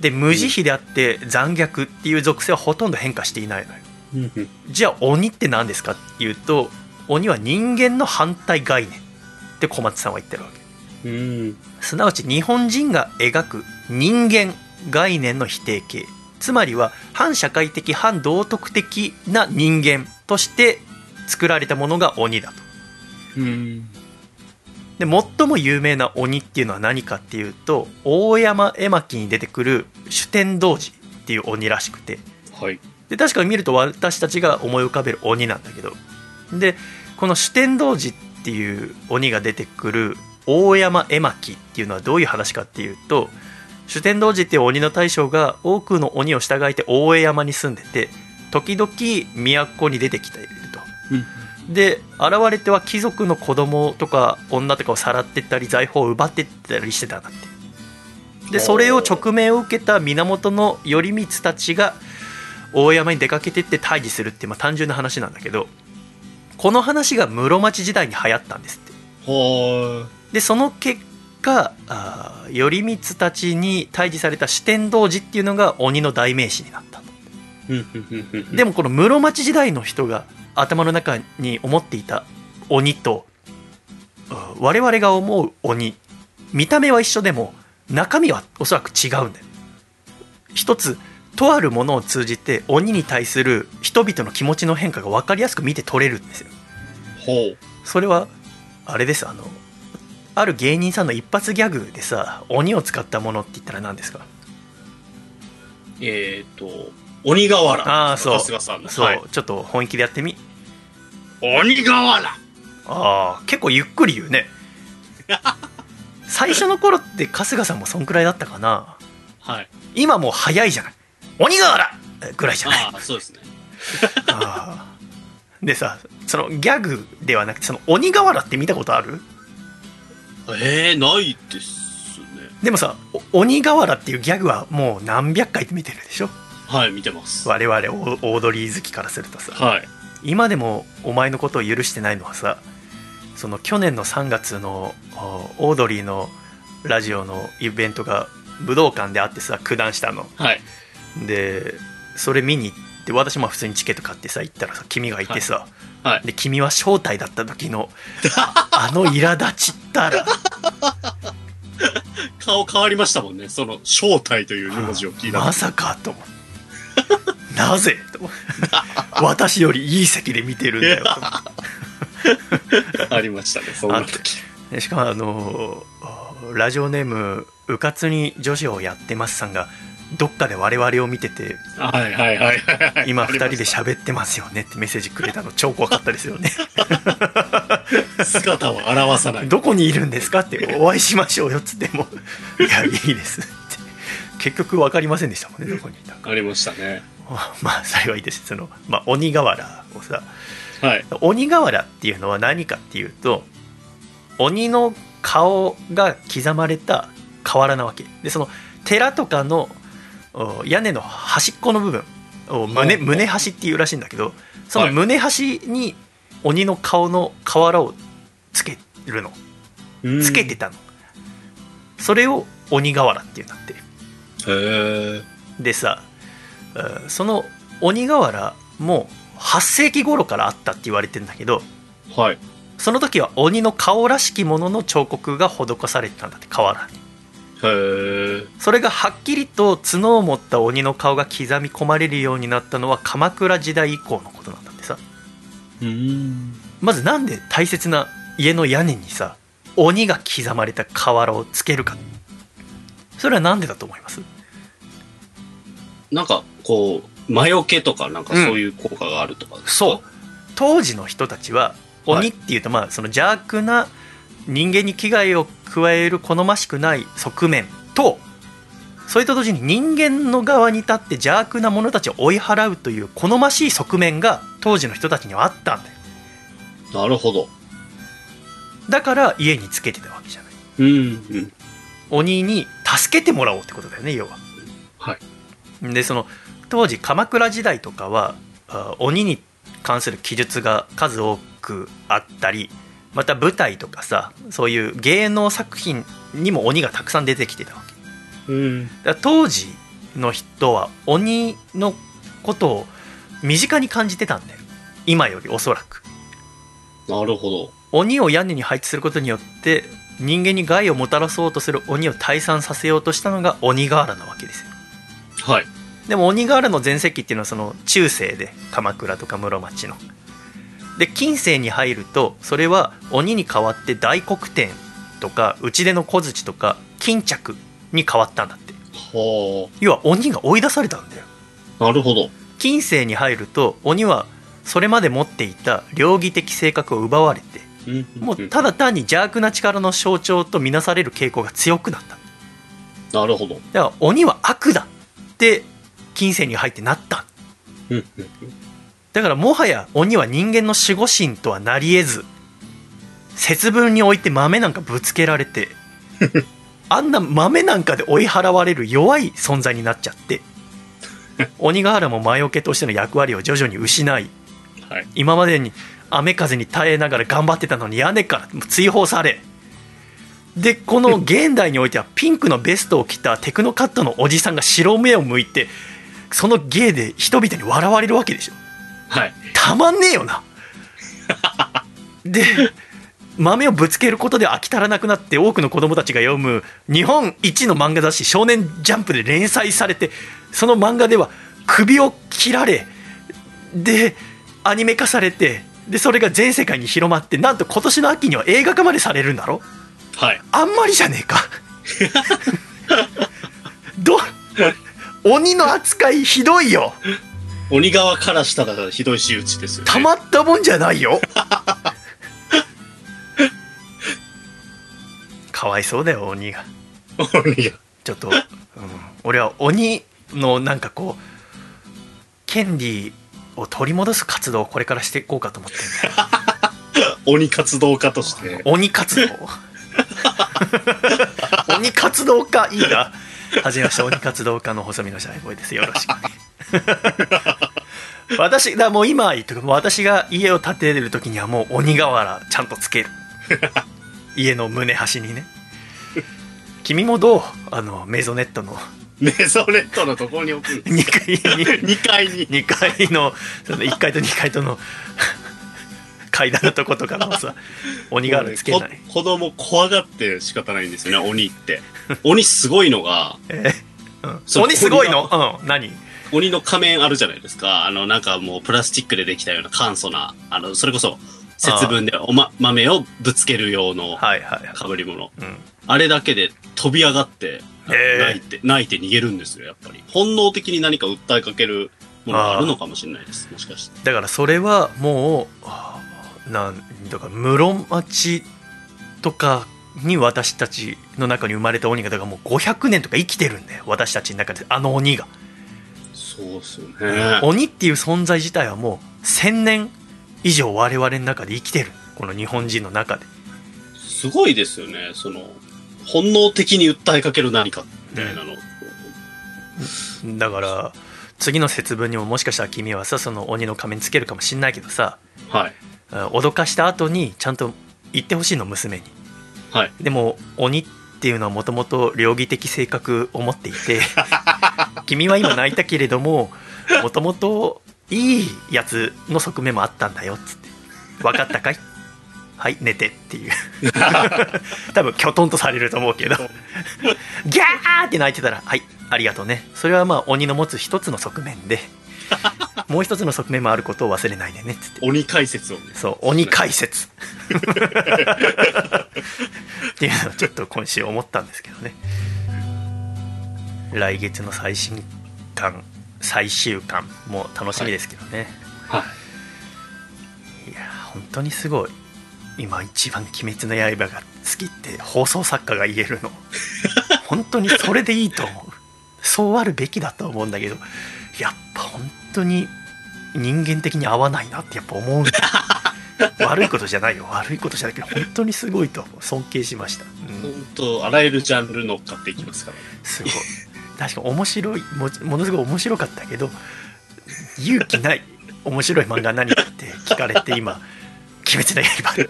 で無慈悲であって残虐っていう属性はほとんど変化していないのよ。うん。じゃあ鬼って何ですかっていうと鬼は人間の反対概念って小松さんは言ってるわけうん。すなわち日本人が描く人間概念の否定形つまりは反社会的反道徳的な人間として作られたものが鬼だとうん。で最も有名な鬼っていうのは何かっていうと大山絵巻に出てくる主天童子っていう鬼らしくてはい。で確かに見ると私たちが思い浮かべる鬼なんだけどでこの主天童子っていう鬼が出てくる大山絵巻っていうのはどういう話かっていうと主天童子っていう鬼の大将が多くの鬼を従えて大江山に住んでて時々都に出てきていると。で現れては貴族の子供とか女とかをさらってったり財宝を奪ってったりしてたんだって。でそれを直命を受けた源頼光たちが大山に出かけてって対峙するって、まあ、単純な話なんだけどこの話が室町時代に流行ったんですってはでその結果あー頼光たちに対峙された四天童子っていうのが鬼の代名詞になったとい。でもこの室町時代の人が頭の中に思っていた鬼とうん我々が思う鬼見た目は一緒でも中身はおそらく違うんだよ一つとあるものを通じて鬼に対する人々の気持ちの変化が分かりやすく見て取れるんですよ。それはあれですあのある芸人さんの一発ギャグでさ鬼を使ったものって言ったら何ですか？えっ、と、鬼瓦。ああそう。春日さんの。そう、はい。ちょっと本気でやってみ。鬼瓦。ああ結構ゆっくり言うね。最初の頃って春日さんもそんくらいだったかな？はい。今もう早いじゃない。鬼瓦ぐらいじゃない。ああ、そうですね。あーでさそのギャグではなくてその鬼瓦って見たことある？ええないですね。でもさお鬼瓦っていうギャグはもう何百回って見てるでしょ？はい、見てます。我々オードリー好きからするとさはい。今でもお前のことを許してないのはさその去年の3月のおオードリーのラジオのイベントが武道館であってさ九段したのはい。でそれ見に行って私も普通にチケット買ってさ行ったらさ君がいてさ、はい。で君は正体だった時のあ あの苛立ちったら 顔変わりましたもんね。その、正体という文字を聞いた。まさかと思ってなぜ？と 私よりいい席で見てるんだよありましたねそんな時としかもあのラジオネーム「うかつに女子をやってます」さんがどっかで我々を見ててはいはいはいはい今2人で喋ってますよねってメッセージくれたの超怖かったですよね。姿を表さない。どこにいるんですかってお会いしましょうよっつってもいやいいですって。結局分かりませんでしたもんねどこにいたか。ありましたね。まあ幸いです。その、まあ、鬼瓦をさはい。鬼瓦っていうのは何かっていうと鬼の顔が刻まれた瓦なわけ。でその寺とかのお屋根の端っこの部分を胸胸端っていうらしいんだけどそのはい。胸端に鬼の顔の瓦をつけるの。つけてたの、それを鬼瓦っていうんだって。へえでさうんその鬼瓦も8世紀頃からあったって言われてんだけどはい。その時は鬼の顔らしきものの彫刻が施されてたんだって瓦にそれがはっきりと角を持った鬼の顔が刻み込まれるようになったのは鎌倉時代以降のことなんだってさ。うん。まずなんで大切な家の屋根にさ鬼が刻まれた瓦をつけるか。それはなんでだと思います？なんかこう魔除けとかなんかそういう効果があるとかですか？そう。当時の人たちは鬼っていうとまあその邪悪な人間に危害を加える好ましくない側面とそれと同時に人間の側に立って邪悪な者たちを追い払うという好ましい側面が当時の人たちにはあったんだよ。なるほど。だから家につけてたわけじゃない。うんうん。鬼に助けてもらおうってことだよね要は。はい。でその当時鎌倉時代とかはあ鬼に関する記述が数多くあったりまた舞台とかさそういう芸能作品にも鬼がたくさん出てきてたわけ。うん。だ当時の人は鬼のことを身近に感じてたんだよ。今よりおそらく。なるほど。鬼を屋根に配置することによって人間に害をもたらそうとする鬼を退散させようとしたのが鬼瓦なわけですよ。はい。でも鬼瓦の全盛期っていうのはその中世で鎌倉とか室町ので近世に入るとそれは鬼に代わって大黒天とか内出の小槌とか巾着に変わったんだって。は要は鬼が追い出されたんだよ。あなるほど。近世に入ると鬼はそれまで持っていた両義的性格を奪われてうんもうただ単に邪悪な力の象徴とみなされる傾向が強くなった。なるほど。だから鬼は悪だって近世に入ってなった。うんうんだからもはや鬼は人間の守護神とはなり得ず節分において豆なんかぶつけられて あんな豆なんかで追い払われる弱い存在になっちゃって鬼瓦も魔除けとしての役割を徐々に失いはい。今までに雨風に耐えながら頑張ってたのに屋根から追放されでこの現代においてはピンクのベストを着たテクノカットのおじさんが白目を向いてその芸で人々に笑われるわけでしょはい。たまんねえよな。で豆をぶつけることで飽き足らなくなって多くの子供たちが読む日本一の漫画雑誌「少年ジャンプ」で連載されてその漫画では首を切られでアニメ化されてでそれが全世界に広まってなんと今年の秋には映画化までされるんだろ？はい。あんまりじゃねえか。ど鬼の扱いひどいよ鬼側からしたらひどい仕打ちですよね。たまったもんじゃないよ。かわいそうだよ鬼が。鬼が。ちょっと、うん、俺は鬼のなんかこう権利を取り戻す活動をこれからしていこうかと思ってんだよ。鬼活動家として。鬼活動。鬼活動家いいなはじめまして鬼活動家の細身のシャイボーイです。よろしく私だもう今言ってもう私が家を建てる時にはもう鬼瓦ちゃんとつける。家の胸端にね。君もどうあのメゾネットのメゾネットのところに置くんです2階に。2階に。2階のその1階と2階との階段のとことかのさ 鬼瓦つけない、ねこ子供怖がって仕方ないんですよね鬼って鬼すごいのがえーうん鬼すごいの？うん何？鬼の仮面あるじゃないですか。あの、なんかもうプラスチックでできたような簡素な、あの、それこそ、節分でおま、豆をぶつける用のはいはいはい。被り物。うん。あれだけで飛び上がって、泣いて、泣いて逃げるんですよ、やっぱり。本能的に何か訴えかけるものがあるのかもしれないです。もしかして。だからそれはもう、なんだか室町とかに私たちの中に生まれた鬼がだからもう500年とか生きてるんだよ私たちの中であの鬼が、そうですよね。鬼っていう存在自体はもう1000年以上我々の中で生きてるこの日本人の中ですごいですよね。その、本能的に訴えかける何かみたいなの。だから次の節分にももしかしたら君はさその鬼の仮面つけるかもしんないけどさはい。あ脅かした後にちゃんと言ってほしいの娘に。はい。でも鬼っていうのはもともと両義的性格を持っていて 君は今泣いたけれどももともといいやつの側面もあったんだよっつって。分かったかい？はい寝てっていう。多分きょとんとされると思うけど。ギャーって泣いてたらはいありがとうね。それはまあ鬼の持つ一つの側面で もう一つの側面もあることを忘れないでね。っつって鬼解説をね。そう鬼解説。っていうのをちょっと今週思ったんですけどね。来月の最新刊最終巻も楽しみですけどね、はい。い、や本当にすごい。今一番「鬼滅の刃」が好きって放送作家が言えるの。本当にそれでいいと思う。そうあるべきだと思うんだけどやっぱ本当に人間的に合わないなってやっぱ思う 悪いことじゃないよ悪いことじゃないけど本当にすごいと尊敬しました、うん本当あらゆるジャンル乗っかっていきますからね。すごい確か面白いもものすごい面白かったけど勇気ない面白い漫画何って聞かれて今「鬼滅の刃」っていう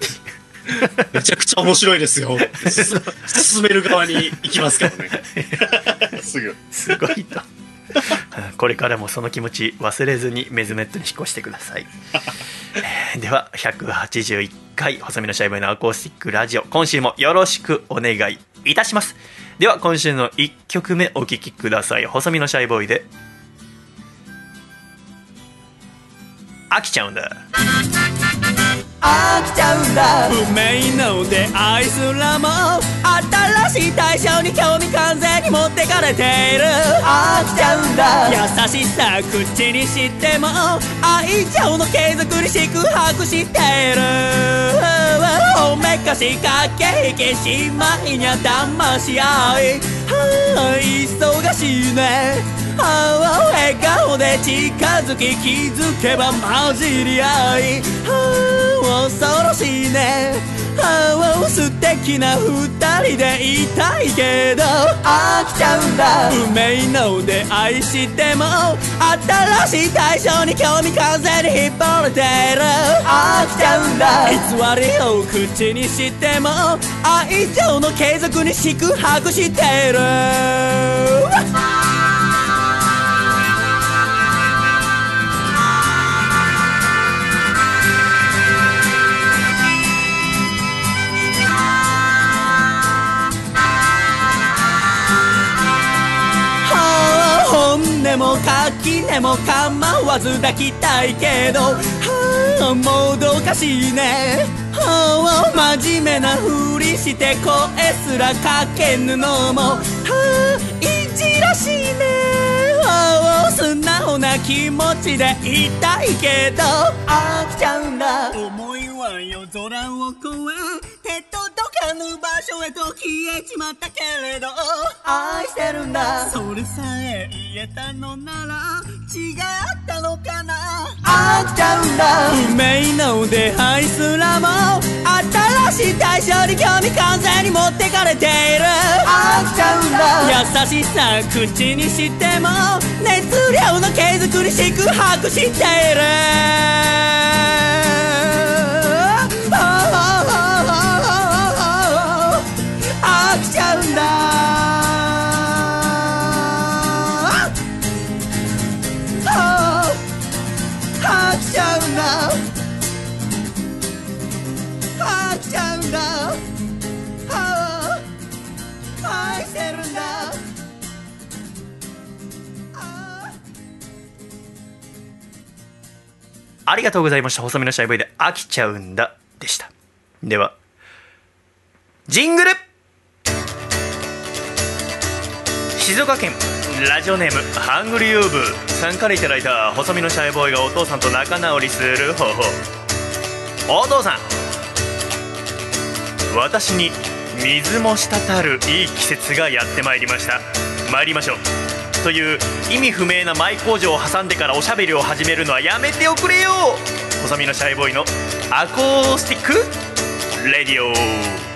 めちゃくちゃ面白いですよ。す進める側に行きますからね。すぐ。すごいとうん これからもその気持ち忘れずにメズメットに引っ越してください。では181回細身のシャイボーイのアコースティックラジオ今週もよろしくお願いいたします。では今週の1曲目お聴きください。細身のシャイボーイで飽きちゃうんだ。飽きちゃうんだ。運命の出会いすらも新しい対象に興味完全に持ってかれている。飽きちゃうんだ。優しさ口にしても愛情の継続に四苦八苦している。おめかし駆け引きしまいにゃ騙し合い。はあ忙しいね。はあ笑顔で近づき気づけば混じり合い。はあ恐ろしいね。はあ素敵な二人でいたいけど。飽きちゃうんだ。運命の出会いしても新しい対象に興味完全に引っ張られてる。飽きちゃうんだ。偽りを口にしても愛情の継続に四苦八苦してる。も垣根も構わず抱きたいけどはあもどかしいね。はあ真面目なふりして声すらかけぬのもはあいじらしいね。はあ素直な気持ちでいたいけど飽きちゃんだ思いは夜空を越え手届かぬ場所へと消えちまったけれど。愛してるんだ。それさえ言えたのなら違ったのかな。飽きちゃうんだ。運命の出会いすらも新しい対象に興味完全に持ってかれている。飽きちゃうんだ。優しさ口にしても熱量の継続に四苦八苦しているだ。飽きちゃうんだ飽きちゃうんだ愛してるんだ。あーありがとうございました。細身のシャイボーイで飽きちゃうんだでした。ではジングル。静岡県ラジオネームハングリーウーブ。さんからいただいた細身のシャイボーイがお父さんと仲直りする方法。お父さん私に水も滴るいい季節がやってまいりました。参りましょう。という意味不明なマイ工場を挟んでからおしゃべりを始めるのはやめておくれよ。細身のシャイボーイのアコースティックレディオ。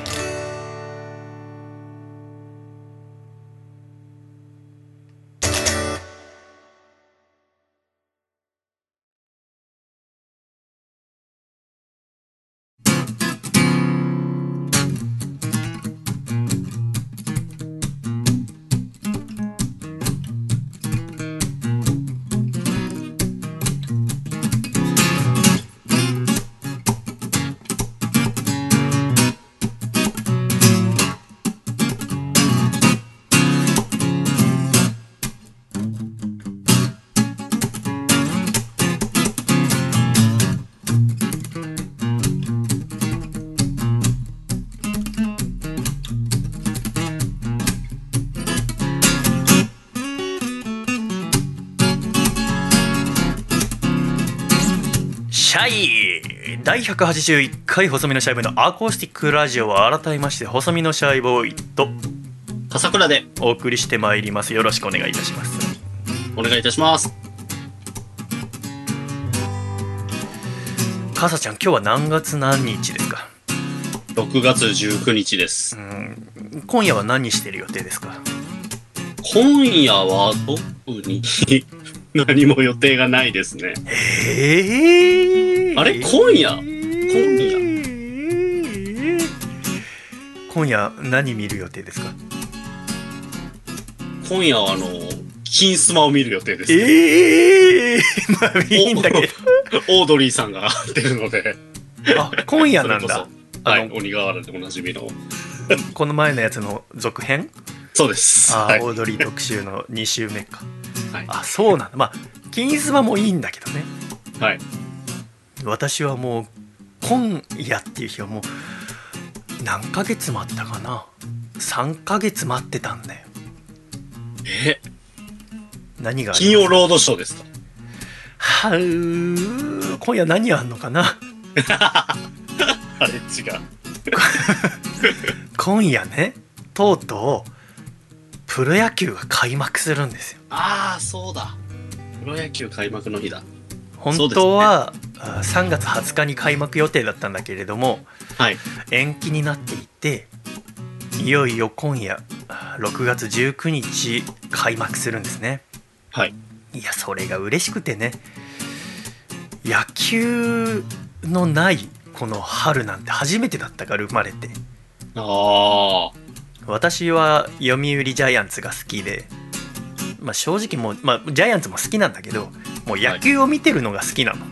シャイ第181回細身のシャイボーイのアコースティックラジオは改めまして細身のシャイボーイと笠倉で。お送りしてまいります。よろしくお願いいたします。お願いいたします。かさちゃん今日は何月何日ですか？6月19日です。うん。今夜は何してる予定ですか？今夜は特に何も予定がないですね。えー、あれ？今夜？今夜？何見る予定ですか？今夜はあの、金スマを見る予定です、ね。ええー、まあいいんだけどオードリーさんが出るので。あ今夜なんだ。はい、鬼瓦でおなじみの。この前のやつの続編？そうです。あ、はい。オードリー特集の2週目かはい。あそうなんだ。まあ金スマもいいんだけどね。はい。私はもう今夜っていう日はもう何ヶ月待ったかな。3ヶ月待ってたんだよ。え、何が金曜ロードショーですか？はう今夜何あんのかな？あれ違う。今夜ねとうとうプロ野球が開幕するんですよああ、そうだ。プロ野球開幕の日だ。本当は、あ3月20日に開幕予定だったんだけれどもはい。延期になっていていよいよ今夜あ6月19日開幕するんですねはい。いやそれが嬉しくてね野球のないこの春なんて初めてだったから生まれてああ。私は読売ジャイアンツが好きで、まあ、正直もう、まあ、ジャイアンツも好きなんだけどもう野球を見てるのが好きなの、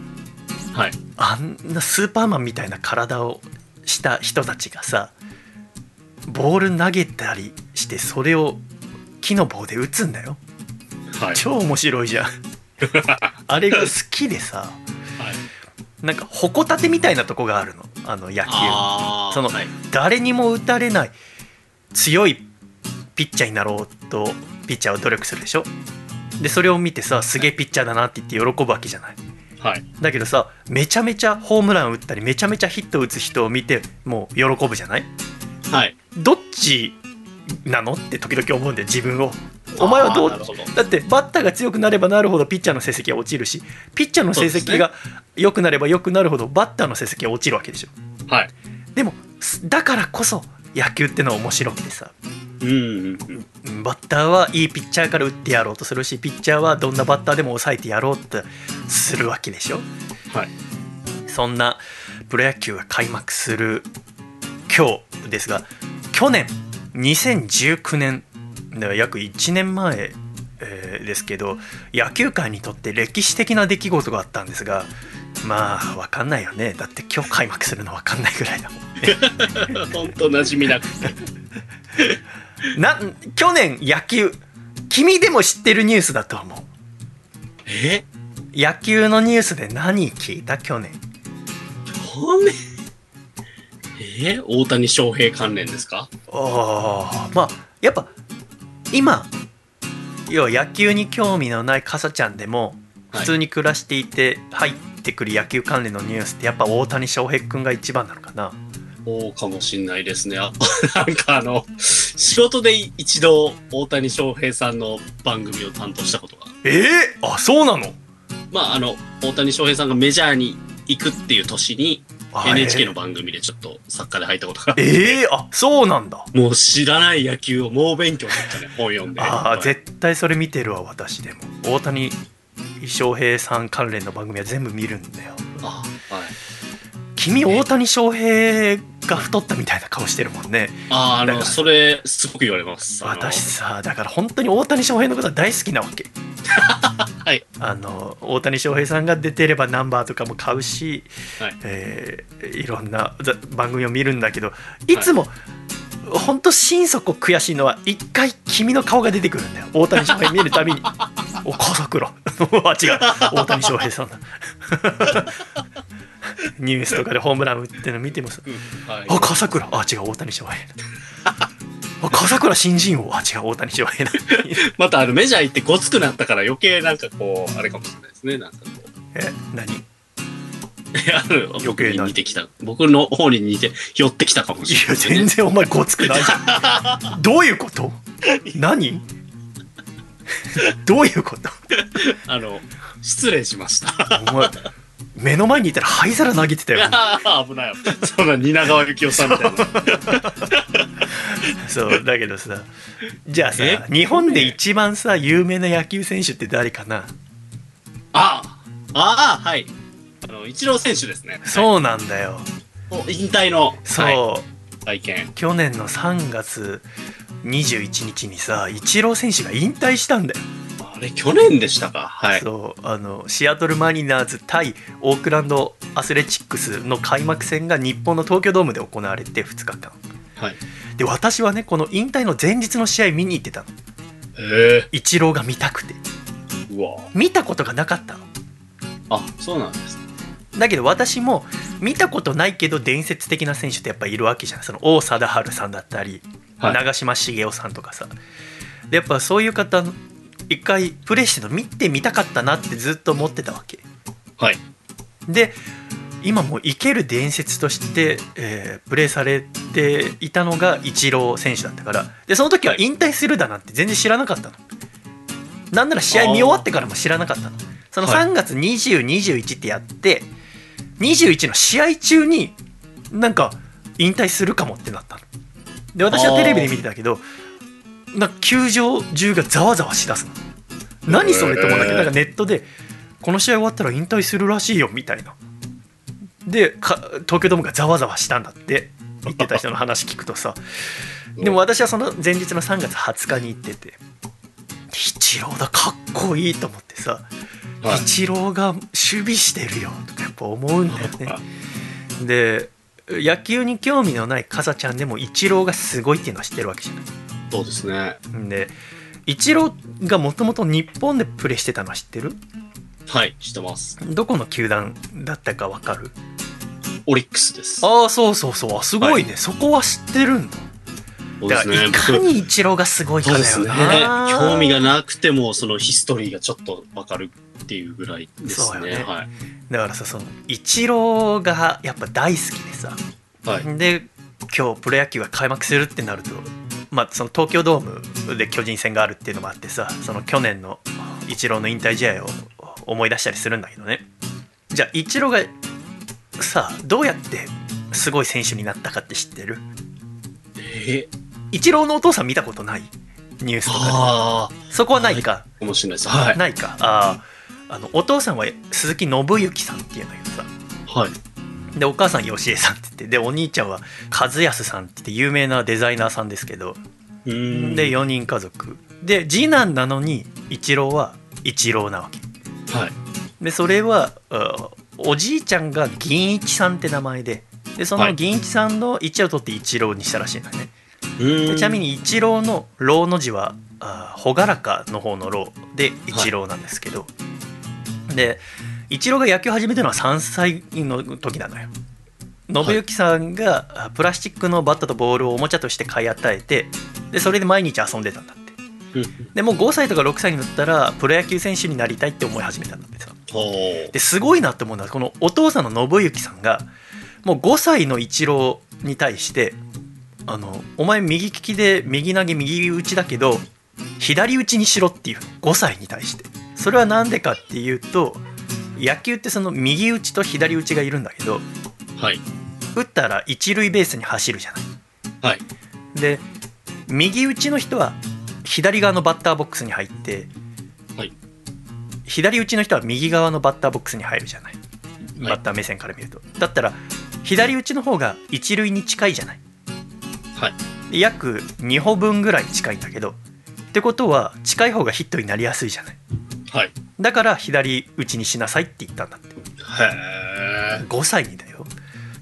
はい。あんなスーパーマンみたいな体をした人たちがさボール投げたりしてそれを木の棒で打つんだよはい。超面白いじゃん あれが好きでさはい。なんか矛盾みたいなとこがあるのあの野球。そのはい。誰にも打たれない強いピッチャーになろうとピッチャーは努力するでしょ？でそれを見てさすげえピッチャーだなって言って喜ぶわけじゃない？はい。だけどさめちゃめちゃホームラン打ったりめちゃめちゃヒット打つ人を見てもう喜ぶじゃない？はい。どっちなの？って時々思うんだよ自分を。お前はどう？だってバッターが強くなればなるほどピッチャーの成績は落ちるしピッチャーの成績が良くなれば良くなるほどバッターの成績は落ちるわけでしょ？はい。でもすだからこそ野球ってのは面白くてさうんうんうん。バッターはいいピッチャーから打ってやろうとするしピッチャーはどんなバッターでも抑えてやろうとするわけでしょはい。そんなプロ野球が開幕する今日ですが去年2019年約1年前、えーですけど野球界にとって歴史的な出来事があったんですがまあ分かんないよねだって今日開幕するの分かんないぐらいだもんね 本当馴染みなくて。な去年野球。君でも知ってるニュースだと思う。え？野球のニュースで何聞いた去年。去年？え？ー大谷翔平関連ですか？ああまあやっぱ今要は野球に興味のないかさちゃんでもはい。普通に暮らしていて入ってくる野球関連のニュースってやっぱ大谷翔平君が一番なのかなそうかもしんないですね。あ なんかあの、仕事で一度大谷翔平さんの番組を担当したことが。ええあそうなの？まああの、大谷翔平さんがメジャーに行くっていう年にあ NHK の番組でちょっと作家で入ったことが。ええあそうなんだもう知らない野球を猛勉強しましたね、本読んで。ああはい絶対それ見てるわ私でも大谷翔平さん関連の番組は全部見るんだよあはい。君大谷翔平が太ったみたいな顔してるもんね。ああ、あの、それ、すごく言われます。私さだから本当に大谷翔平のことは大好きなわけ。はい。あの大谷翔平さんが出てればナンバーとかも買うし、はい。えーいろんなざ番組を見るんだけどいつも、本当心底悔しいのは一回君の顔が出てくるんだよ。大谷翔平見るたびに「お笠倉」あ 違う。大谷翔平さんだニュースとかでホームラン打ってるの見てもさうんはい。あ笠倉。あ違う大谷翔平。だ あ笠倉新人王。あ違う大谷翔平だ。またあのメジャー行ってごつくなったから余計なんかこう、あれかもしれないですね。なんかこう。え何？いやある余計な。似てきた。僕の方に似て、寄ってきたかもいやしれないですね。全然お前ごつくない。じゃんどういうこと？何？どういうこと？あの、失礼しました。お前目の前にいたら灰皿投げてたよ 危ない。そんな蜷川幸雄さんみたいな。そうだけどさじゃあさえ？日本で一番さ有名な野球選手って誰かな？ああ、あはい。あの、イチロー選手ですね。そうなんだよう。引退の、そう、はい、体験。去年の3月21日にさイチロー選手が引退したんだよあれ、去年でしたか？はい。そうあのシアトルマリナーズ対オークランドアスレチックスの開幕戦が日本の東京ドームで行われて2日間はい。で私はねこの引退の前日の試合見に行ってたのへえ。イチローが見たくてうわ見たことがなかったのあ、そうなんですね。だけど私も見たことないけど伝説的な選手ってやっぱいるわけじゃん。その王貞治さんだったり、はい。長嶋茂雄さんとかさ。でやっぱそういう方一回プレーしてるの見てみたかったなってずっと思ってたわけ。はい。で今もう生ける伝説として、えープレーされていたのがイチロー選手だったから。でその時は引退するだなんて全然知らなかったの。なんなら試合見終わってからも知らなかったの。そのはい。3月2021ってやって21の試合中になんか引退するかもってなったの。で私はテレビで見てたけどなんか球場中がざわざわしだすの。何それって思うんだけどなんかネットでこの試合終わったら引退するらしいよみたいな。でか東京ドームがざわざわしたんだって言ってた人の話聞くとさ。でも私はその前日の3月20日に行っててイチローだかっこいいと思ってさ、はいイチローが守備してるよとかやっぱ思うんだよね。で野球に興味のないかさちゃんでもイチローがすごいっていうのは知ってるわけじゃない。そうですね。でイチローがもともと日本でプレーしてたのは知ってる？はい、知ってます。どこの球団だったかわかる？オリックスです。ああそうそうそう。あすごいね、そこは知ってるんだだからい。かにイチローがすごいかだよな。興味がなくても、そのヒストリーがちょっとわかるっていうぐらいですね。ねはい。だからさそのイチローがやっぱ大好きでさはい。で今日プロ野球が開幕するってなると、まあ、その東京ドームで巨人戦があるっていうのもあってさその去年のイチローの引退試合を思い出したりするんだけどねじゃあイチローがさどうやってすごい選手になったかって知ってる？えイチローのお父さん見たことない？ニュースとかそこはないか、あ、かもしれないです。はい。ないか。あー。あのお父さんは鈴木信之さんっていうんだけどさ。はい。でお母さん吉江さんって言って。でお兄ちゃんは和康さんって言って有名なデザイナーさんですけど。で4人家族。で次男なのに一郎は一郎なわけ。はい。でそれはあおじいちゃんが銀一さんって名前で。でそのはい。銀一さんの一を取って一郎にしたらしいんでちなみに一郎の郎の字はあ朗らかの方の郎で一郎なんですけど、でイチローが野球始めたのは3歳の時なのよ。信行さんがあプラスチックのバットとボールをおもちゃとして買い与えて。でそれで毎日遊んでたんだって。うん。でもう5歳とか6歳になったらプロ野球選手になりたいって思い始めたんだってさ。ですごいなって思うのはこのお父さんの信行さんがもう5歳のイチローに対してあのお前右利きで右投げ右打ちだけど左打ちにしろっていう5歳に対して。それは何でかっていうと野球ってその右打ちと左打ちがいるんだけどはい。打ったら一塁ベースに走るじゃない。はい。で右打ちの人は左側のバッターボックスに入って、はい。左打ちの人は右側のバッターボックスに入るじゃない、はい。バッター目線から見ると。だったら左打ちの方が一塁に近いじゃないはい。で約2歩分ぐらい近いんだけどってことは近い方がヒットになりやすいじゃないはい。だから左打ちにしなさいって言ったんだってへえ。5歳にだよ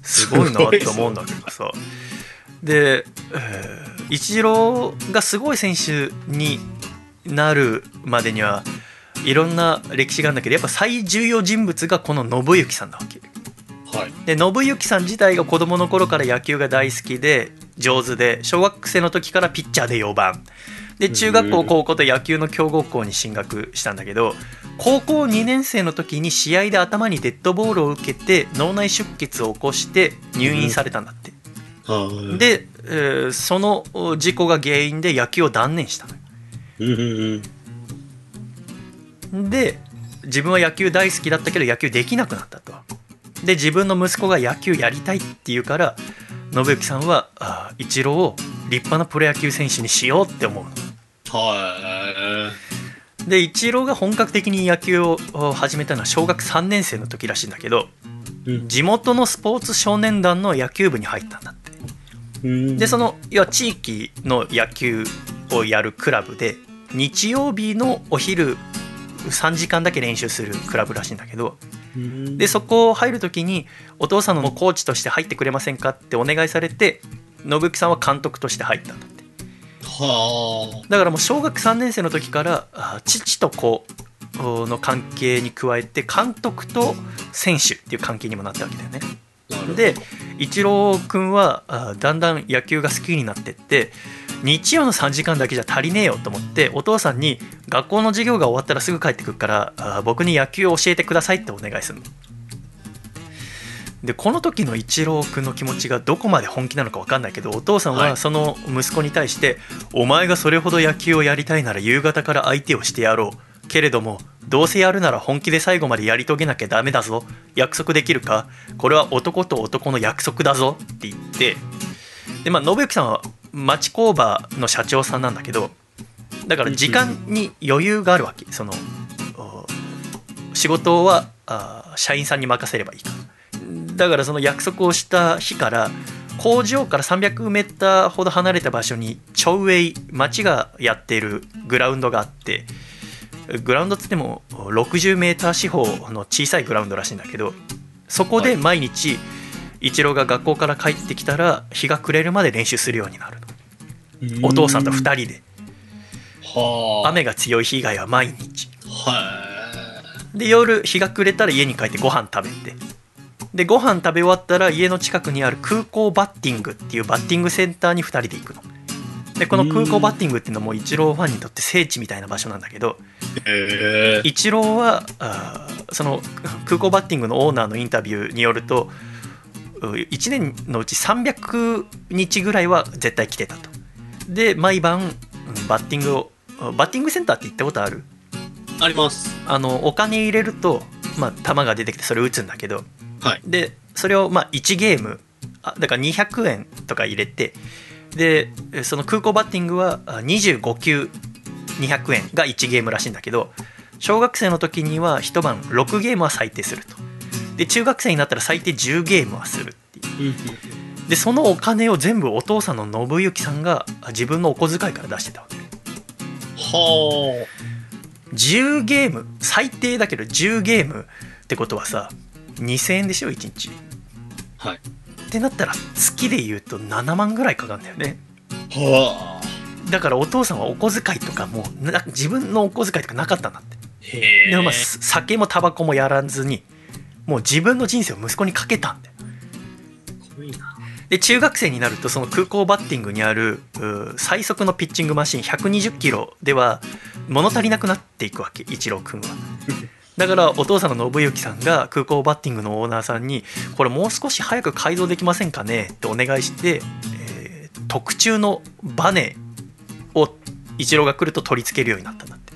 すごいなって思うんだけどさで、えーイチローがすごい選手になるまでにはいろんな歴史があるんだけどやっぱ最重要人物がこの信行さんなわけはい。で信行さん自体が子供の頃から野球が大好きで上手で小学生の時からピッチャーで4番。で中学校うん高校と野球の強豪校に進学したんだけど高校2年生の時に試合で頭にデッドボールを受けて脳内出血を起こして入院されたんだって、はい。、で、えーその事故が原因で野球を断念したのよ。で自分は野球大好きだったけど野球できなくなったと。で自分の息子が野球やりたいって言うから信行さんはあーイチローを立派なプロ野球選手にしようって思う。のはでイチローが本格的に野球をお始めたのは小学3年生の時らしいんだけどい。うん。地元のスポーツ少年団の野球部に入ったんだって。うん。でその要は地域の野球をやるクラブで日曜日のお昼3時間だけ練習するクラブらしいんだけどうんでそこ入る時にお父さんのコーチとして入ってくれませんかってお願いされて信行さんは監督として入ったんだって。はだからもう小学3年生の時からあ父と子の関係に加えて監督と選手っていう関係にもなったわけだよね。でイチロー君はあだんだん野球が好きになってって日曜の3時間だけじゃ足りねえよと思ってお父さんに学校の授業が終わったらすぐ帰ってくるからあ僕に野球を教えてくださいってお願いするの。でこの時のイチロー君の気持ちがどこまで本気なのか分かんないけどお父さんははい。その息子に対して「お前がそれほど野球をやりたいなら夕方から相手をしてやろう。けれどもどうせやるなら本気で最後までやり遂げなきゃダメだぞ。約束できるか？これは男と男の約束だぞ」って言って。でまあ信行さんは町工場の社長さんなんだけどだから時間に余裕があるわけ。そのお仕事はあ社員さんに任せればいいか。らだからその約束をした日から工場から300メーターほど離れた場所にチョウェイ町がやっているグラウンドがあってグラウンドっつっても60メーター四方の小さいグラウンドらしいんだけどそこで毎日イチローが学校から帰ってきたら日が暮れるまで練習するようになるのお父さんと2人で。はあ。雨が強い日以外は毎日。はで夜日が暮れたら家に帰ってご飯食べて。でご飯食べ終わったら家の近くにある空港バッティングっていうバッティングセンターに2人で行くの。でこの空港バッティングっていうのもイチローファンにとって聖地みたいな場所なんだけどえ。イチローはあーその空港バッティングのオーナーのインタビューによると1年のうち300日ぐらいは絶対来てたとで毎晩うんバッティングをバッティングセンターって行ったことある？あります。あのお金入れると、まあ、球が出てきてそれ打つんだけどはい。でそれをまあ1ゲームあだから200円とか入れてでその空港バッティングはあ25球200円が1ゲームらしいんだけど小学生の時には一晩6ゲームは最低するとで中学生になったら最低10ゲームはするっていううんでそのお金を全部お父さんの信行さんがあ自分のお小遣いから出してたわけは10ゲーム最低だけど10ゲームってことはさ2000円でしょ1日あ。はい。ってなったら月で言うと7万ぐらいかかるんだよねはあ。だからお父さんはお小遣いとかも自分のお小遣いとかなかったんだってへえ。でもまあす酒もタバコもやらずにもう自分の人生を息子にかけたんだよ。で中学生になるとその空港バッティングにあるう最速のピッチングマシン120キロでは物足りなくなっていくわけイチロー君は。だからお父さんの信行さんが空港バッティングのオーナーさんに「これもう少し早く改造できませんかね?」ってお願いして、えー特注のバネをイチローが来ると取り付けるようになったんだって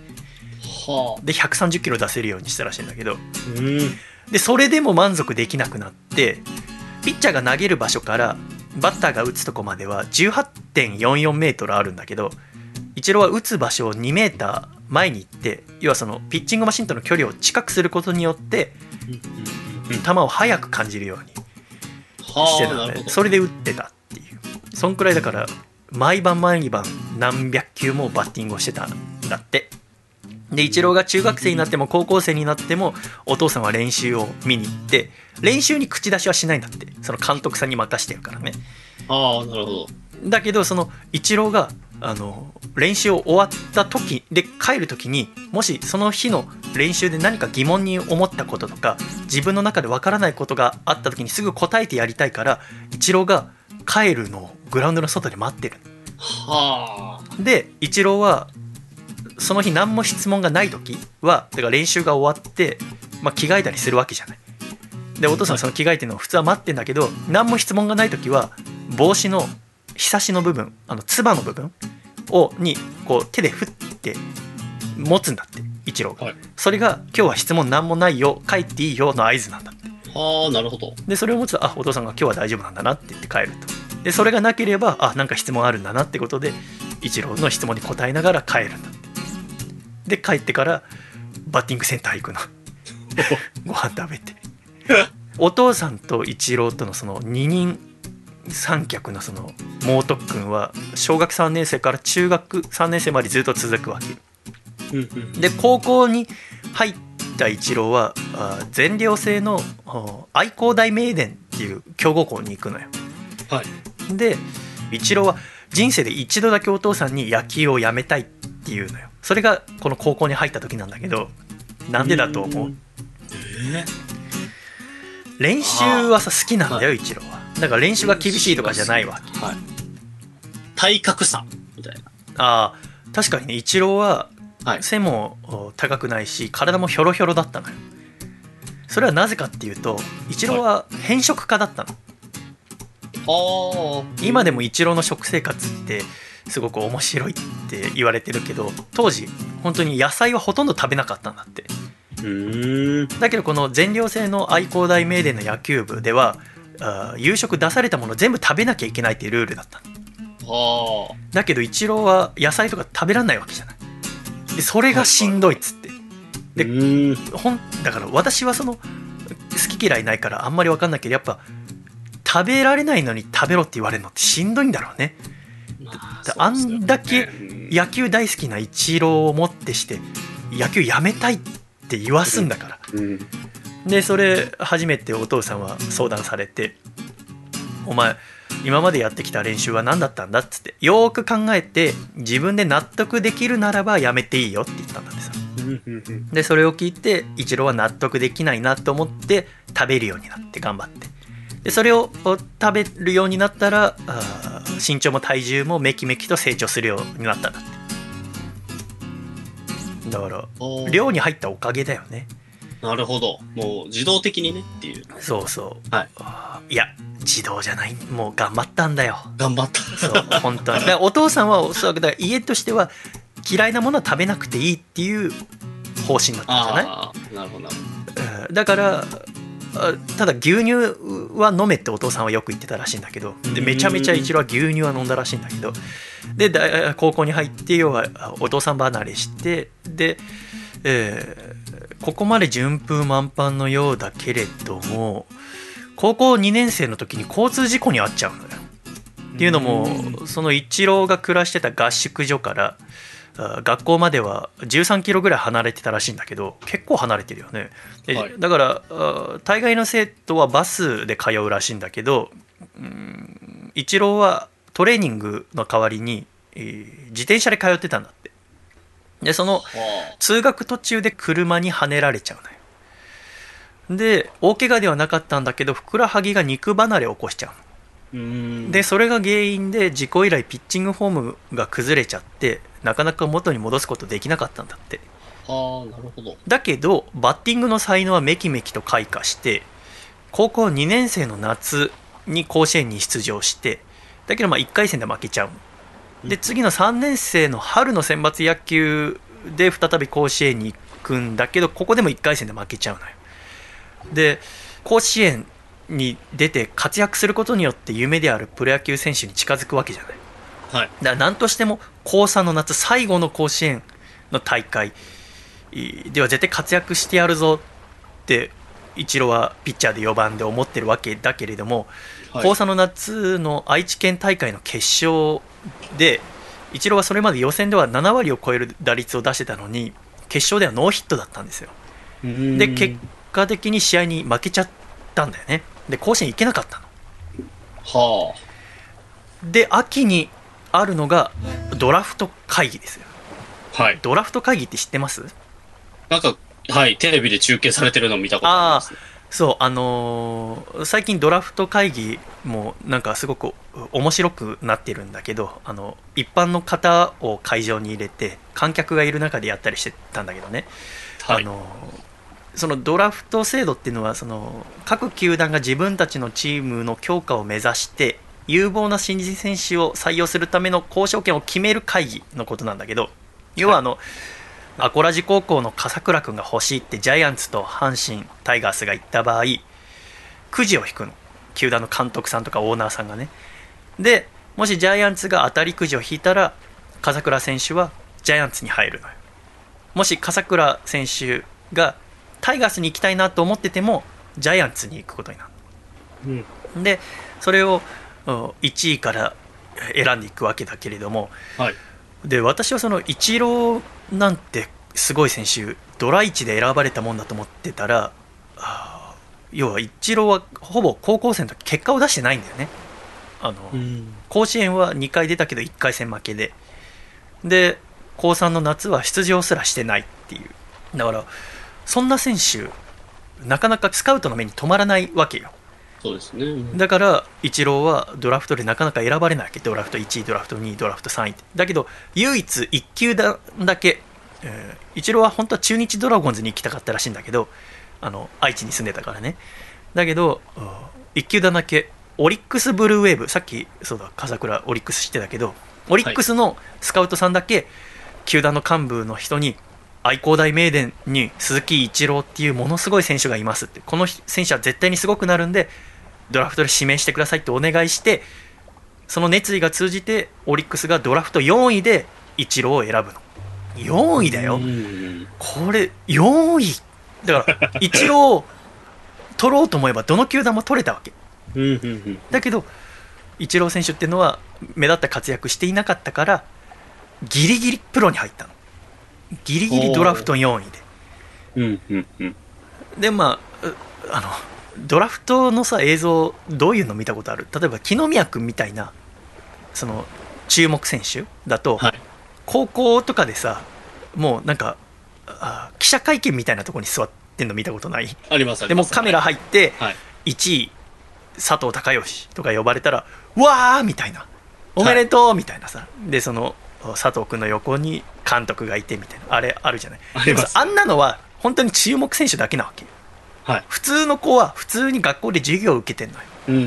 はあ。で130キロ出せるようにしたらしいんだけどうん。でそれでも満足できなくなってピッチャーが投げる場所からバッターが打つとこまでは18.44メートルあるんだけどイチローは打つ場所を2メーター前に行って要はそのピッチングマシンとの距離を近くすることによって球を速く感じるようにしてはあ、たので。それで打ってたっていう。そんくらいだから毎晩毎晩何百球もバッティングをしてたんだってでイチローが中学生になっても高校生になってもお父さんは練習を見に行って練習に口出しはしないんだってその監督さんに任してるからねああ、なるほど。だけどそのイチローがあの練習を終わった時で帰る時にもしその日の練習で何か疑問に思ったこととか自分の中でわからないことがあった時にすぐ答えてやりたいからイチローが帰るのをグラウンドの外で待ってるはあ。でイチローはその日何も質問がない時はだから練習が終わって、まあ、着替えたりするわけじゃない。でお父さんはその着替えてるのを普通は待ってんだけど何も質問がない時は帽子のひさしの部分あのつばの部分をにこう手で振って持つんだってイチローが、はい。それが「今日は質問何もないよ帰っていいよ」の合図なんだって。はあ、なるほど。でそれを持つとあお父さんが今日は大丈夫なんだなって言って帰ると。でそれがなければあなんか質問あるんだなってことで一郎の質問に答えながら帰るんだってで帰ってからバッティングセンター行くの。ご飯食べて。お父さんと一郎とのその二人三脚のその猛特訓は小学3年生から中学3年生までずっと続くわけ。うんうん。で高校に入った一郎はあ全寮制のあ愛工大名電っていう強豪校に行くのよ。はい。で一郎は人生で一度だけお父さんに野球をやめたいっていうのよそれがこの高校に入った時なんだけどなんでだと思う？え練習はさ好きなんだよ一郎は。だから練習が厳しいとかじゃないわけ。はい。体格差みたいな。あー確かにね一郎ははい。背もお高くないし体もひょろひょろだったのよ。それはなぜかっていうと一郎は偏食家だったの。ああ。今でもイチローの食生活ってすごく面白いって言われてるけど当時本当に野菜はほとんど食べなかったんだって。だけどこの全寮制の愛工大名電の野球部では夕食出されたもの全部食べなきゃいけないっていうルールだった。だけどイチローは野菜とか食べらんないわけじゃない。でそれがしんどいっつって。でだから私はその好き嫌いないからあんまり分かんないけどやっぱ食べられないのに食べろって言われるのってしんどいんだろうね。まあんだけ野球大好きなイチローをもってして野球やめたいって言わすんだから。うん。でそれ初めてお父さんは相談されて「お前今までやってきた練習は何だったんだ?」っつってよーく考えて自分で納得できるならばやめていいよって言ったんだってさ。でそれを聞いてイチローは納得できないなと思って食べるようになって頑張ってでそれをお食べるようになったら身長も体重もめきめきと成長するようになったんだって。だから寮に入ったおかげだよね。なるほど。もう自動的にねっていう。そうそう、はい。いや自動じゃない。もう頑張ったんだよ。頑張った。そう本当に。だお父さんはおそらくだ家としては嫌いなものは食べなくていいっていう方針だったんじゃない？ああ、なるほどなるほうん。だからあただ牛乳は飲めってお父さんはよく言ってたらしいんだけどでめちゃめちゃ一郎は牛乳は飲んだらしいんだけどでだ高校に入って要はあお父さん離れしてで、えーここまで順風満帆のようだけれども高校2年生の時に交通事故に遭っちゃうのよ。っていうのもその一郎が暮らしてた合宿所からあ学校までは13キロぐらい離れてたらしいんだけど結構離れてるよね、ではい。だからあ大概の生徒はバスで通うらしいんだけどうん一郎はトレーニングの代わりに、えー自転車で通ってたんだって。でそのは通学途中で車にはねられちゃうのよ。で大怪我ではなかったんだけどふくらはぎが肉離れを起こしちゃう。でそれが原因で事故以来ピッチングフォームが崩れちゃってなかなか元に戻すことできなかったんだって。はあ、なるほど。だけどバッティングの才能はめきめきと開花して高校2年生の夏に甲子園に出場してだけどまあ1回戦で負けちゃう。で次の3年生の春の選抜野球で再び甲子園に行くんだけどここでも1回戦で負けちゃうのよ。で甲子園に出て活躍することによって夢であるプロ野球選手に近づくわけじゃないはい。だから何としても高3の夏最後の甲子園の大会では絶対活躍してやるぞってイチローはピッチャーで4番で思ってるわけだけれども、はい。高3の夏の愛知県大会の決勝でイチローはそれまで予選では7割を超える打率を出してたのに決勝ではノーヒットだったんですよ。で結果的に試合に負けちゃったんだよね。で甲子園行けなかったの。はで秋にあるのがドラフト会議ですよあ。はい。ドラフト会議って知ってます？なんか、はい、テレビで中継されてるの見たことあります。そうあのー最近ドラフト会議もなんかすごく面白くなってるんだけどあの一般の方を会場に入れて観客がいる中でやったりしてたんだけどね、はい。あのそのドラフト制度っていうのはその各球団が自分たちのチームの強化を目指して有望な新人選手を採用するための交渉権を決める会議のことなんだけど要はあの、アコラジ高校の笠倉君が欲しいってジャイアンツと阪神タイガースが言った場合くじを引くの。球団の監督さんとかオーナーさんがね。でもしジャイアンツが当たりくじを引いたら笠倉選手はジャイアンツに入るのよ。もし笠倉選手がタイガースに行きたいなと思っててもジャイアンツに行くことになうん。るでそれをうん1位から選んでいくわけだけれども。はい。で私はそのイチローなんてすごい選手ドラ1で選ばれたもんだと思ってたら要はイチローはほぼ高校生の時結果を出してないんだよね。あの、うん。甲子園は2回出たけど1回戦負けで。で高3の夏は出場すらしてないっていう。だからそんな選手なかなかスカウトの目に留まらないわけよそうですね。だからイチローはドラフトでなかなか選ばれないわけ。ドラフト1位ドラフト2位ドラフト3位だけど唯一1球だだけ、えーイチローは本当は中日ドラゴンズに行きたかったらしいんだけどあの愛知に住んでたからね。だけど1球団だけオリックスブルーウェーブ。さっきそうだ笠倉オリックス知ってたけどオリックスのスカウトさんだけ、球団の幹部の人に愛工大名電に鈴木一郎っていうものすごい選手がいますって。この選手は絶対にすごくなるんでドラフトで指名してくださいってお願いしてその熱意が通じてオリックスがドラフト4位でイチローを選ぶの4位だよ、うん。これ4位だから イチローを取ろうと思えばどの球団も取れたわけ。だけどイチロー選手っていうのは目立った活躍していなかったからギリギリプロに入ったのギリギリドラフト4位でうん。うん。うん。でまあうあのドラフトのさ映像どういうの見たことある？例えば木の宮君みたいなその注目選手だと、はい。高校とかでさもうなんかあ記者会見みたいなところに座ってんの見たことない？あります、あでります。もカメラ入ってはい。1位佐藤孝義とか呼ばれたらわーみたいな。おめでとうみたいなさ、でその佐藤君の横に監督がいてみたいな。あれあるじゃない？あります。でもさあんなのは本当に注目選手だけなわけはい。普通の子は普通に学校で授業を受けてんのようん。うん。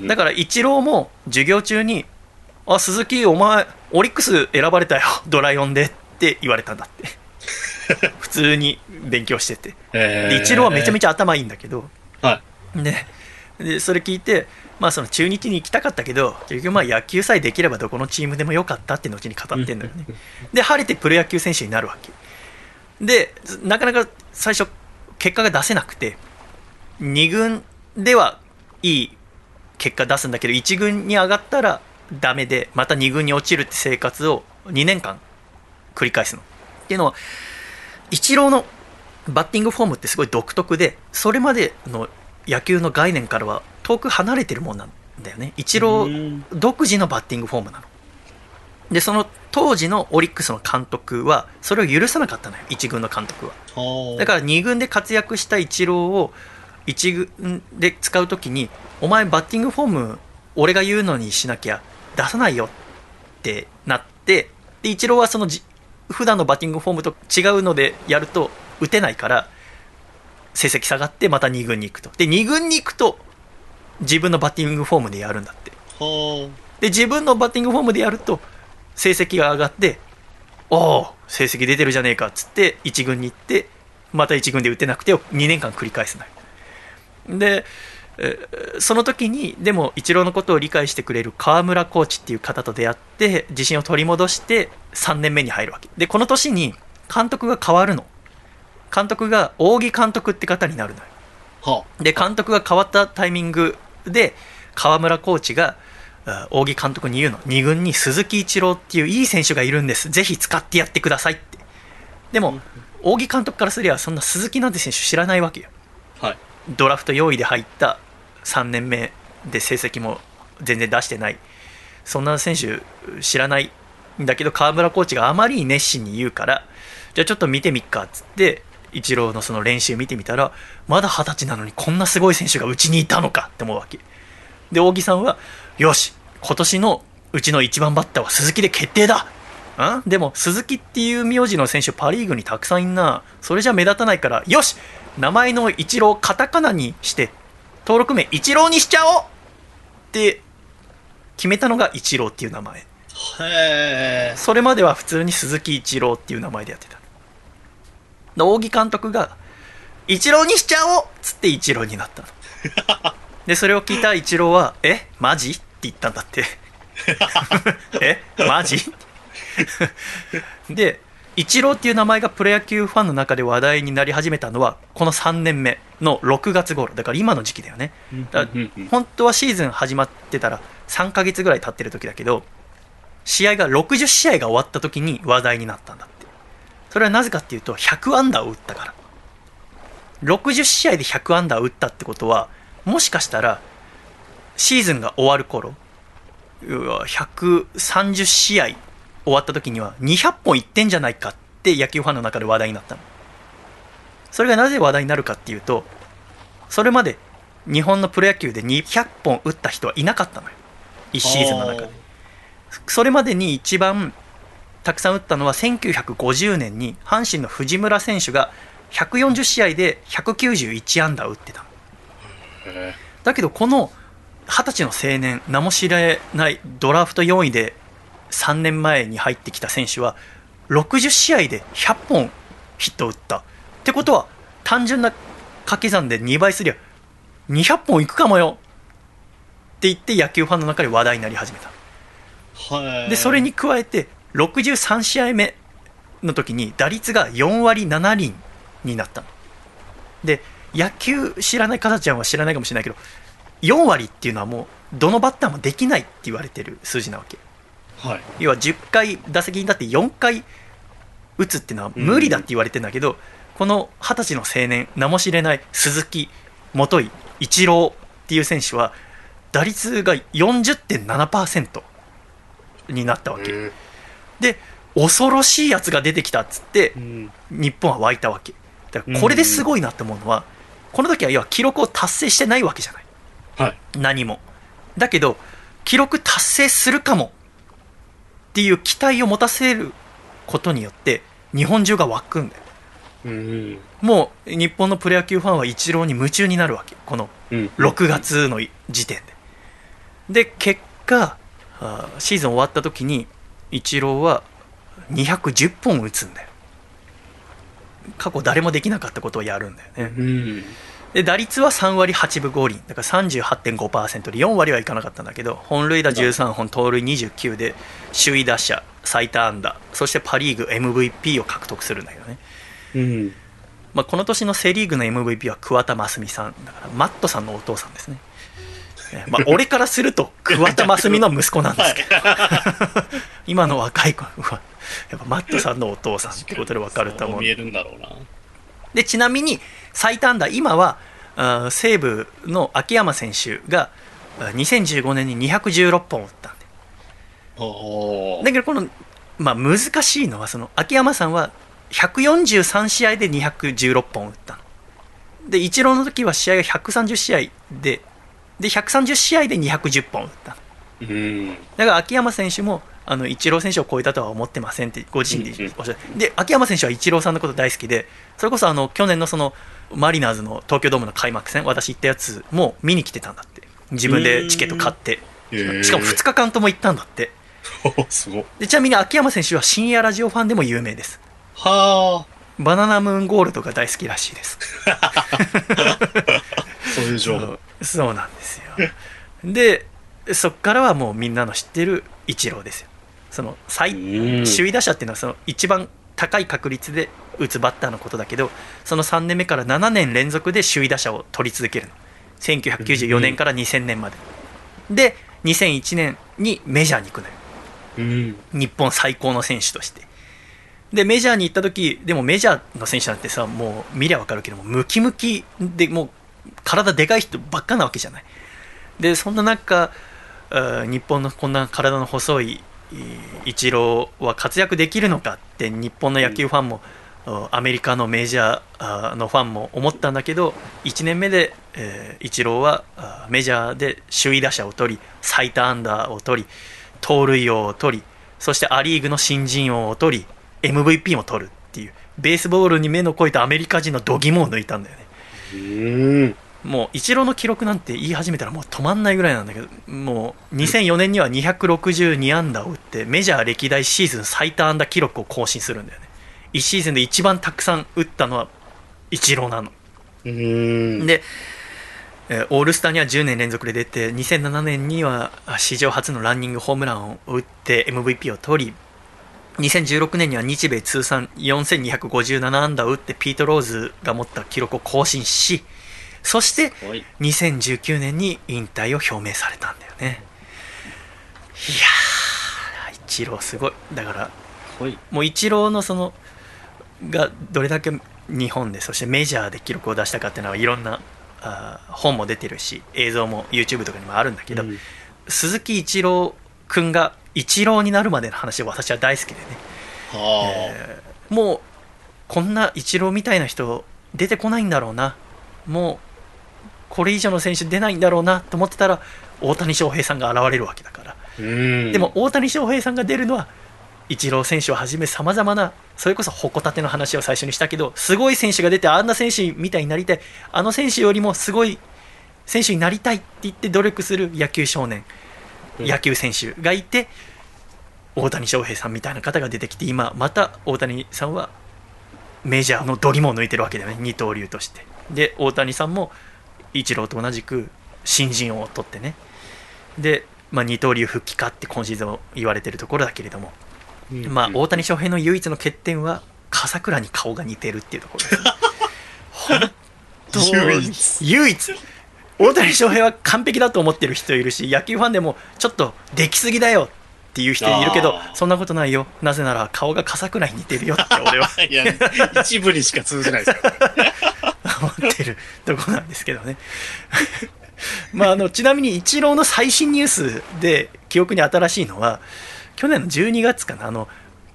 うん。だからイチローも授業中に「あ鈴木お前オリックス選ばれたよドラ4で」って言われたんだって 普通に勉強しててえでイチローはめちゃめちちゃ頭いいんだけどゃ。はい。ででそれ聞いて、まあ、その中日に行きたかったけど結局まあ野球さえできればどこのチームでもよかったって後に語ってんだよね で晴れてプロ野球選手になるわけでなかなか最初結果が出せなくて2軍ではいい結果出すんだけど1軍に上がったらダメでまた2軍に落ちるって生活を2年間繰り返すの。っていうのはイチローのバッティングフォームってすごい独特でそれまでの野球の概念からは遠く離れてるもんなんだよね。イチローうん。独自のバッティングフォームなのでその当時のオリックスの監督はそれを許さなかったのよ1軍の監督は。はあだから2軍で活躍したイチローを1軍で使うときにお前バッティングフォーム俺が言うのにしなきゃ出さないよってなってでイチローはそのじ普段のバッティングフォームと違うのでやると打てないから成績下がってまた2軍に行くと。で2軍に行くと自分のバッティングフォームでやるんだって。はで自分のバッティングフォームでやると成績が上がっておお成績出てるじゃねえかっつって1軍に行ってまた1軍で打てなくてを2年間繰り返すのよ。でえーその時にでもイチローのことを理解してくれる河村コーチっていう方と出会って自信を取り戻して3年目に入るわけ。でこの年に監督が変わるの。監督が扇監督って方になるのよ。で監督が変わったタイミングで河村コーチがあ扇監督に言うの。2軍に鈴木一郎っていういい選手がいるんです。ぜひ使ってやってくださいって。でも扇監督からすりゃそんな鈴木なんて選手知らないわけよ。あはい。ドラフト4位で入った3年目で成績も全然出してない。そんな選手知らないんだけど河村コーチがあまりに熱心に言うからじゃあちょっと見てみっかっつってイチローのその練習見てみたらまだ二十歳なのにこんなすごい選手がうちにいたのかって思うわけ。で扇さんはよし今年のうちの一番バッターは鈴木で決定だ。ん？でも鈴木っていう名字の選手パ・リーグにたくさんいんな。それじゃ目立たないからよし名前のイチローカタカナにして登録名イチローにしちゃおう！って決めたのがイチローっていう名前。へえそれまでは普通に鈴木一郎っていう名前でやってた。で扇監督が「一郎にしちゃおう!」っつって一郎になったの。でそれを聞いた一郎は「え？マジ?」言ったんだって。え？マジ？で一郎っていう名前がプロ野球ファンの中で話題になり始めたのはこの3年目の6月頃。だから今の時期だよね。だ本当はシーズン始まってたら3ヶ月ぐらい経ってる時だけど試合が60試合が終わった時に話題になったんだって。それはなぜかっていうと100安打を打ったから。60試合で100安打を打ったってことはもしかしたらシーズンが終わる頃うわ130試合終わった時には200本いってんじゃないかって野球ファンの中で話題になったの。それがなぜ話題になるかっていうとそれまで日本のプロ野球で200本打った人はいなかったのよ。1シーズンの中で。それまでに一番たくさん打ったのは1950年に阪神の藤村選手が140試合で191安打を打ってただけどこの20歳の青年名も知れないドラフト4位で3年前に入ってきた選手は60試合で100本ヒットを打った。ってことは単純な掛け算で2倍すりゃ200本いくかもよ。って言って野球ファンの中で話題になり始めた。えでそれに加えて63試合目の時に打率が4割7厘になったの。で野球知らない方ちゃんは知らないかもしれないけど4割っていうのはもうどのバッターもできないって言われてる数字なわけ。はい。要は10回打席に立って4回打つっていうのは無理だって言われてるんだけど、この20歳の青年名も知れない鈴木元井一郎っていう選手は打率が40.7%になったわけ、うんで恐ろしいやつが出てきたっつってうん。日本は湧いたわけ。だからこれですごいなって思うのはこの時は要は記録を達成してないわけじゃないはい。何も。だけど記録達成するかもっていう期待を持たせることによって日本中が湧くんだようんもう日本のプロ野球ファンはイチローに夢中になるわけこのうん。6月の時点で。で結果シーズン終わった時にイチローは210本打つんだよ。過去誰もできなかったことをやるんだよね。うんで打率は3割8分5厘。だから38.5%で4割はいかなかったんだけど本塁打13本盗塁29で首位打者最多安打。そしてパ・リーグ MVP を獲得するんだけどね、うん。まあ、この年のセ・リーグの MVP は桑田真澄さんだからマットさんのお父さんですね。ねまあ、俺からすると桑田真澄の息子なんですけど、今の若い子はやっぱマットさんのお父さんってことで分かると思う。見えるんだろうなでちなみに最多安打今は西武の秋山選手があ2015年に216本打ったんで。だけどこの、まあ、難しいのはその秋山さんは143試合で216本打ったの。でイチローの時は試合が130試合でで130試合で210本打ったの。うん。だから秋山選手もあのイチロー選手を超えたとは思ってませんってご自身でおっしゃって。で秋山選手はイチローさんのこと大好きでそれこそあの去年のそのマリナーズの東京ドームの開幕戦私行ったやつも見に来てたんだって。自分でチケット買って。しかも2日間とも行ったんだって。日。すごい。でちなみに秋山選手は深夜ラジオファンでも有名です。はバナナムーンゴールドが大好きらしいです。あ、そういう情報。そうなんですよ。でそっからはもうみんなの知ってるイチローですよその最うん。首位打者っていうのはその一番高い確率で打つバッターのことだけどその3年目から7年連続で首位打者を取り続けるの。1994年から2000年まで。で2001年にメジャーに行くのよ。うん。日本最高の選手として。でメジャーに行った時でもメジャーの選手なんてさもう見りゃ分かるけどもムキムキでもう体でかい人ばっかなわけじゃない。でそんな中日本のこんな体の細いえーイチローは活躍できるのかって日本の野球ファンも、あアメリカのメジャーのファンも思ったんだけど1年目で、えーイチローはメジャーで首位打者を取り最多安打を取り盗塁王を取りそしてア・リーグの新人王を取り MVP も取るっていうベースボールに目の肥えたアメリカ人の度肝を抜いたんだよね。うん。もうイチローの記録なんて言い始めたらもう止まんないぐらいなんだけどもう2004年には262安打を打ってメジャー歴代シーズン最多安打記録を更新するんだよね1シーズンで一番たくさん打ったのはイチローなのうん。で、えーオールスターには10年連続で出て2007年にはあ史上初のランニングホームランを打って MVP を取り2016年には日米通算4257安打を打ってピート・ローズが持った記録を更新しそしてはい。2019年に引退を表明されたんだよね。いやーイチローすごい。だからはい。もうイチローのそのがどれだけ日本でそしてメジャーで記録を出したかっていうのはいろんなあー本も出てるし映像も YouTube とかにもあるんだけど、うん。鈴木一郎君がイチローになるまでの話を私は大好きでね、はえーもうこんなイチローみたいな人出てこないんだろうな。もうこれ以上の選手出ないんだろうなと思ってたら大谷翔平さんが現れるわけだから。でも、大谷翔平さんが出るのはイチロー選手をはじめさまざまなそれこそ矛盾の話を最初にしたけどすごい選手が出てあんな選手みたいになりたいあの選手よりもすごい選手になりたいって言って努力する野球少年うん。野球選手がいて大谷翔平さんみたいな方が出てきて今また大谷さんはメジャーのドリも抜いてるわけだよね。二刀流として。で大谷さんもイチローと同じく新人王を取ってね。で、まあ、二刀流復帰かって今シーズン言われてるところだけれども、うん。まあ、大谷翔平の唯一の欠点は笠倉に顔が似てるっていうところです。本当に。唯一。唯一大谷翔平は完璧だと思ってる人いるし野球ファンでもちょっとできすぎだよっていう人いるけどそんなことないよ。なぜなら顔が笠倉に似てるよって俺は。いや、一部にしか通じないですから。思ってるとこなんですけどね。まああのちなみにイチローの最新ニュースで記憶に新しいのは去年の12月かなあの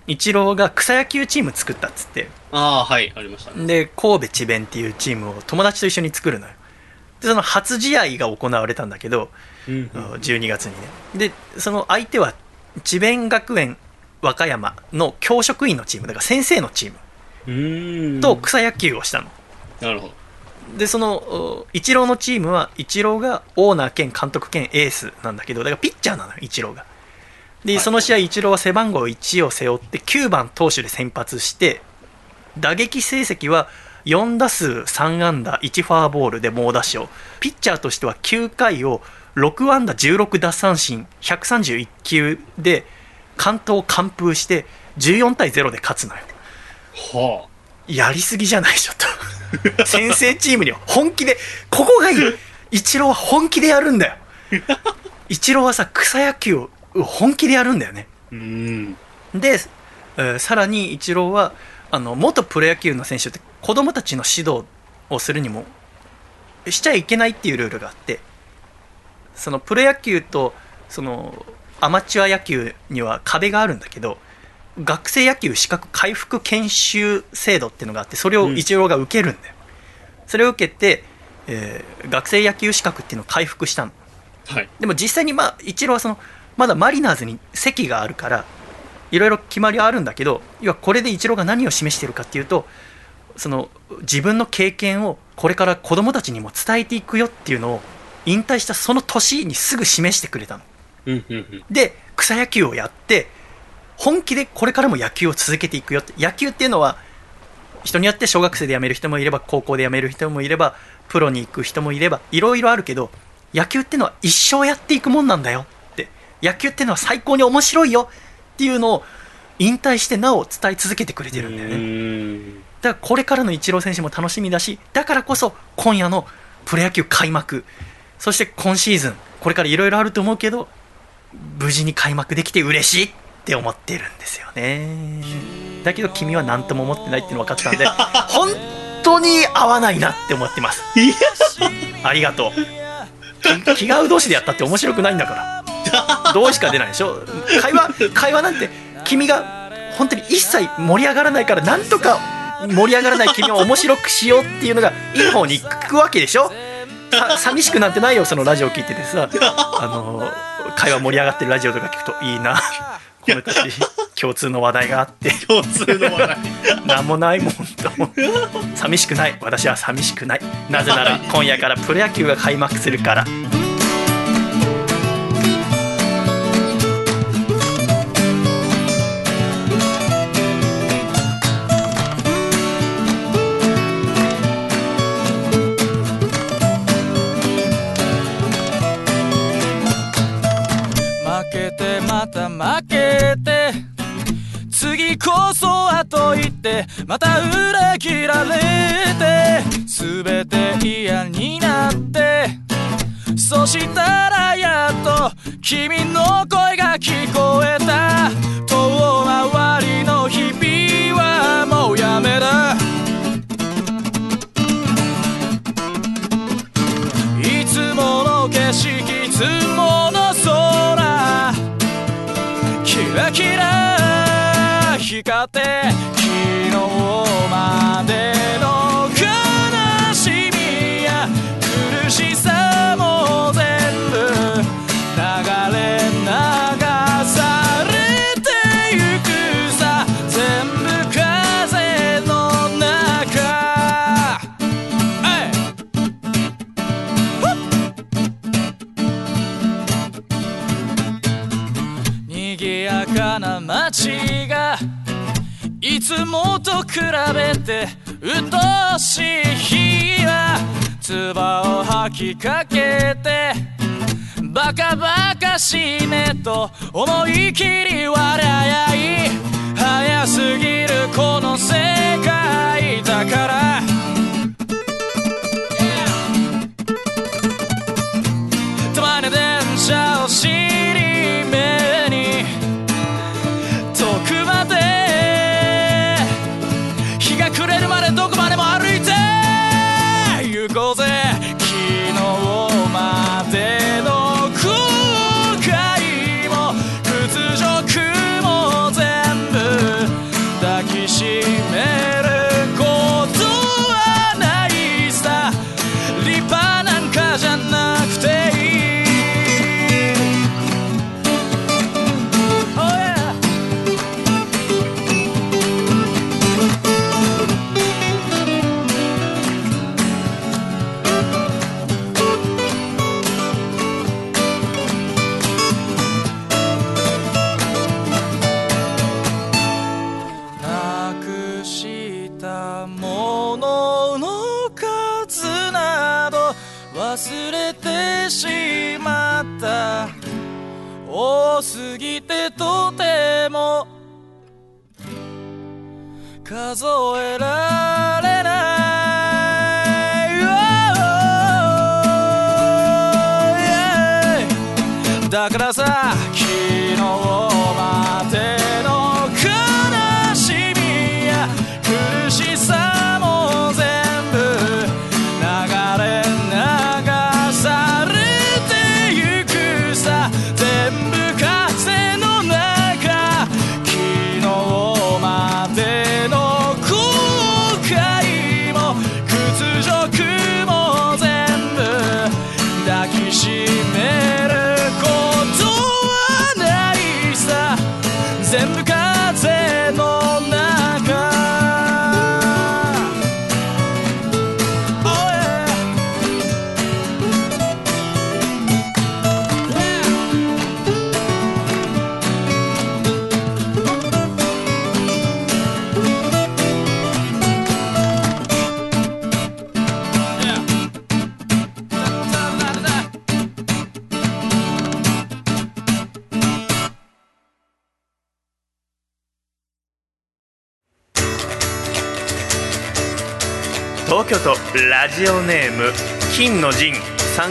イチローが草野球チーム作ったっつって。ああ、はい、ありましたね。で神戸智弁っていうチームを友達と一緒に作るのよ。でその初試合が行われたんだけどうん12月にね。でその相手は智弁学園和歌山の教職員のチーム。だから先生のチーム。うん。と草野球をしたの、なるほど。でそのおイチローのチームはイチローがオーナー兼監督兼エースなんだけどだからピッチャーなのよイチローが。で、はい。その試合イチローは背番号1を背負って9番投手で先発して打撃成績は4打数3安打1フォアボールで猛打賞。ピッチャーとしては9回を6安打16奪三振131球で完投完封して14対0で勝つのよ。はやりすぎじゃない？でしょと先生チームには本気でここがいい。イチローは本気でやるんだよ。イチローはさ草野球を本気でやるんだよね。で、えーさらにイチローはあの元プロ野球の選手って子供たちの指導をするにもしちゃいけないっていうルールがあってそのプロ野球とそのアマチュア野球には壁があるんだけど学生野球資格回復研修制度っていうのがあってそれをイチローが受けるんだよ、それを受けて、えー学生野球資格っていうのを回復したのはい。でも実際にまあイチローはそのまだマリナーズに席があるからいろいろ決まりはあるんだけど要はこれでイチローが何を示してるかっていうとその自分の経験をこれから子供たちにも伝えていくよっていうのを引退したその年にすぐ示してくれたのうんうんうん。で草野球をやって本気でこれからも野球を続けていくよって。野球っていうのは人によって小学生で辞める人もいれば高校で辞める人もいればプロに行く人もいればいろいろあるけど野球っていうのは一生やっていくもんなんだよって。野球っていうのは最高に面白いよっていうのを引退してなお伝え続けてくれてるんだよね。だからこれからのイチロー選手も楽しみだしだからこそ今夜のプロ野球開幕そして今シーズンこれからいろいろあると思うけど無事に開幕できて嬉しいって思ってるんですよね。だけど君は何とも思ってないっていうの分かったんで本当に合わないなって思ってます。いや、ありがとう。き気が合う同士でやったって面白くないんだから。同しか出ないでしょ。会話会話なんて君が本当に一切盛り上がらないからなんとか盛り上がらない君を面白くしようっていうのがいい方に行くわけでしょ。さ寂しくなんてないよそのラジオ聞いててさ。あの会話盛り上がってるラジオとか聞くといいなこの人たち共通の話題があって。共通の話題。なんもないもんと寂しくない。私は寂しくない。なぜなら今夜からプロ野球が開幕するからこそはと言ってまた裏切られて全て嫌になってそしたらやっと君の声が聞こえた。遠回りの日々はもうやめだ。いつもの景色ラ光って。つもと比べて鬱陶しい日は唾を吐きかけてバカバカしいねと思い切り笑い早すぎるこの世界だから。たまに電車を尻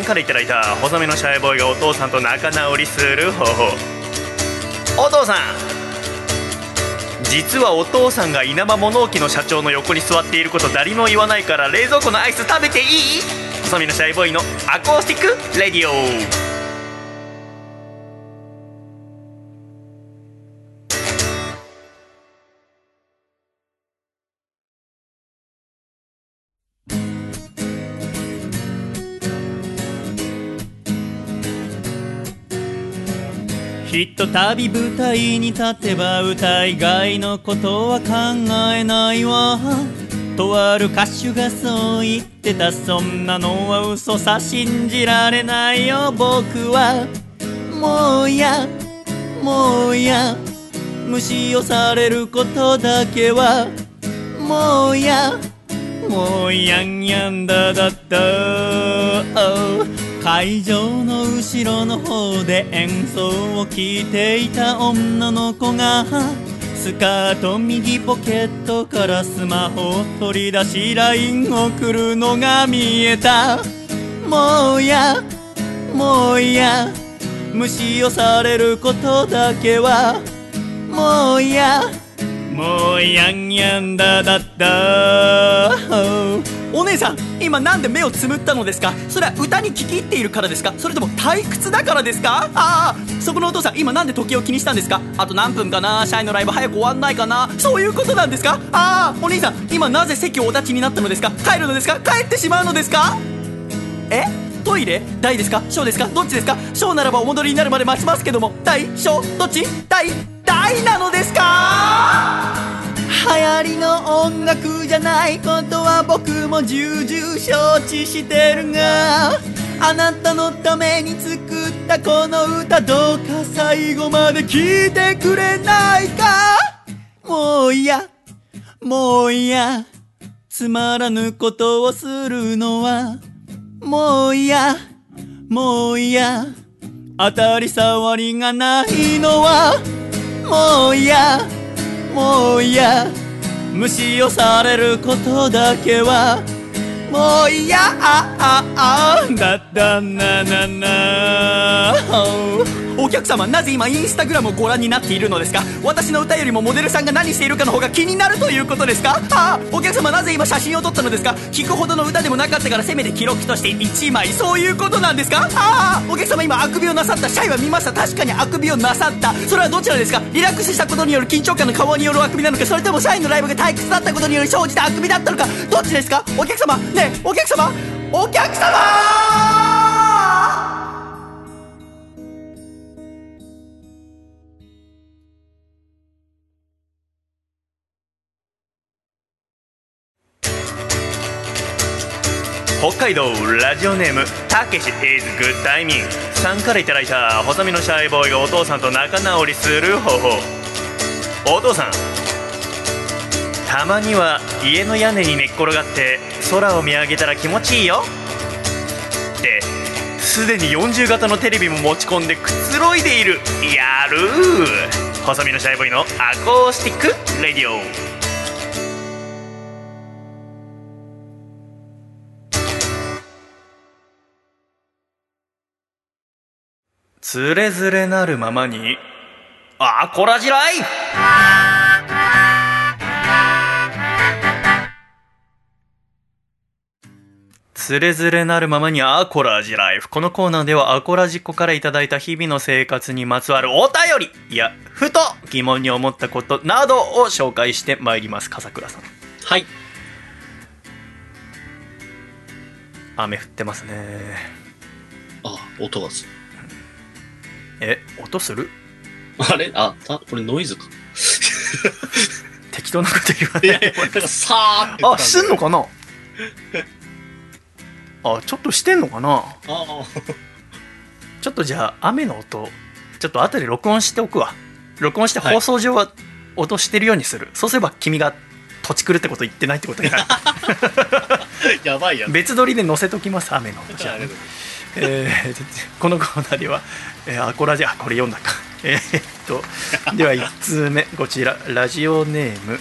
からいただいた細身のシャイボーイがお父さんと仲直りする方法。お父さん実はお父さんが稲葉物置の社長の横に座っていること誰も言わないから冷蔵庫のアイス食べていい？細身のシャイボーイのアコースティックレディオ。ひとたび舞台に立てば歌以外のことは考えないわ。とある歌手がそう言ってたそんなのは嘘さ信じられないよ。僕はもうやもうや無視をされることだけはもうやもうやんやんだだった。会場の後ろの方で演奏を聴いていた女の子がスカート右ポケットからスマホを取り出し LINE 送るのが見えた。もうやもうや無視をされることだけは。もうやもうやんやんだだったお姉さん今なんで目をつむったのですか？それは歌に聞き入っているからですか？それとも退屈だからですか？ああそこのお父さん今なんで時計を気にしたんですか？あと何分かな？シャイのライブ早く終わんないかな？そういうことなんですか？ああお兄さん今なぜ席をお立ちになったのですか？帰るのですか？帰ってしまうのですか？え？トイレ？大ですか？小ですか？どっちですか？小ならばお戻りになるまで待ちますけども。大小どっち？大大なのですか？流行りの音楽じゃないことは僕も重々承知してるがあなたのために作ったこの歌どうか最後まで聴いてくれないか？もう嫌もう嫌つまらぬことをするのはもう嫌もう嫌当たり障りがないのはもう嫌もう嫌。無視をされることだけは。もう嫌。あああ。だだななな。お客様なぜ今インスタグラムをご覧になっているのですか？私の歌よりもモデルさんが何しているかの方が気になるということですか？ああお客様なぜ今写真を撮ったのですか？聞くほどの歌でもなかったからせめて記録として1枚そういうことなんですか？ああお客様今あくびをなさったシャイは見ました。確かにあくびをなさった。それはどちらですか？リラックスしたことによる緊張感の顔によるあくびなのか？それともシャイのライブが退屈だったことによる生じたあくびだったのか？どっちですか？お客様！ねえお客様お客様！海道ラジオネームたけし is good timing さんからいただいた細身のシャイボーイがお父さんと仲直りする方法お父さんたまには家の屋根に寝っ転がって空を見上げたら気持ちいいよってすでに40型のテレビも持ち込んでくつろいでいるやるー細身のシャイボーイのアコースティックレディオつれづれなるままにあこらじらいつれづれなるままにアコラジライフ。このコーナーではアコラジっ子からいただいた日々の生活にまつわるお便りいや、ふと疑問に思ったことなどを紹介してまいります。笠倉さん。はい。雨降ってますね。あ、音がする。え、音する？あれ？あ、た、これノイズか。適当なこと言わない。いや、なんかさーってあしてんのかな？あちょっとしてんのかな？ああ。ちょっとじゃあ雨の音ちょっと後で録音しておくわ。録音して放送上は音してるようにする、そうすれば君が土地狂ってこと言ってないってことになる。やばいやつ。別撮りで載せときます雨の音。じゃああえーこのコーナーでは、えーアコラジあこれ読んだか。えーっと では1通目こちらラジオネーム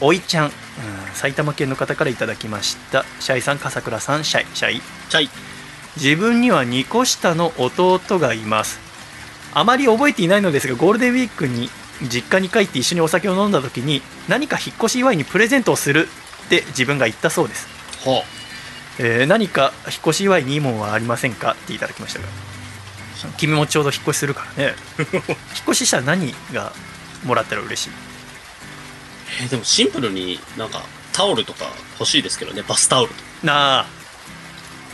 おいちゃん、うん埼玉県の方からいただきました。シャイさん笠倉さんシャイシャイ。チャイ。自分には2個下の弟がいます。あまり覚えていないのですがゴールデンウィークに実家に帰って一緒にお酒を飲んだ時に何か引っ越し祝いにプレゼントをするって自分が言ったそうです。はえー何か引っ越し祝いにいいもんはありませんか？っていただきましたが。君もちょうど引っ越しするからね。引っ越ししたら何がもらったら嬉しい？えーでもシンプルになんかタオルとか欲しいですけどね、バスタオルとか。なあ。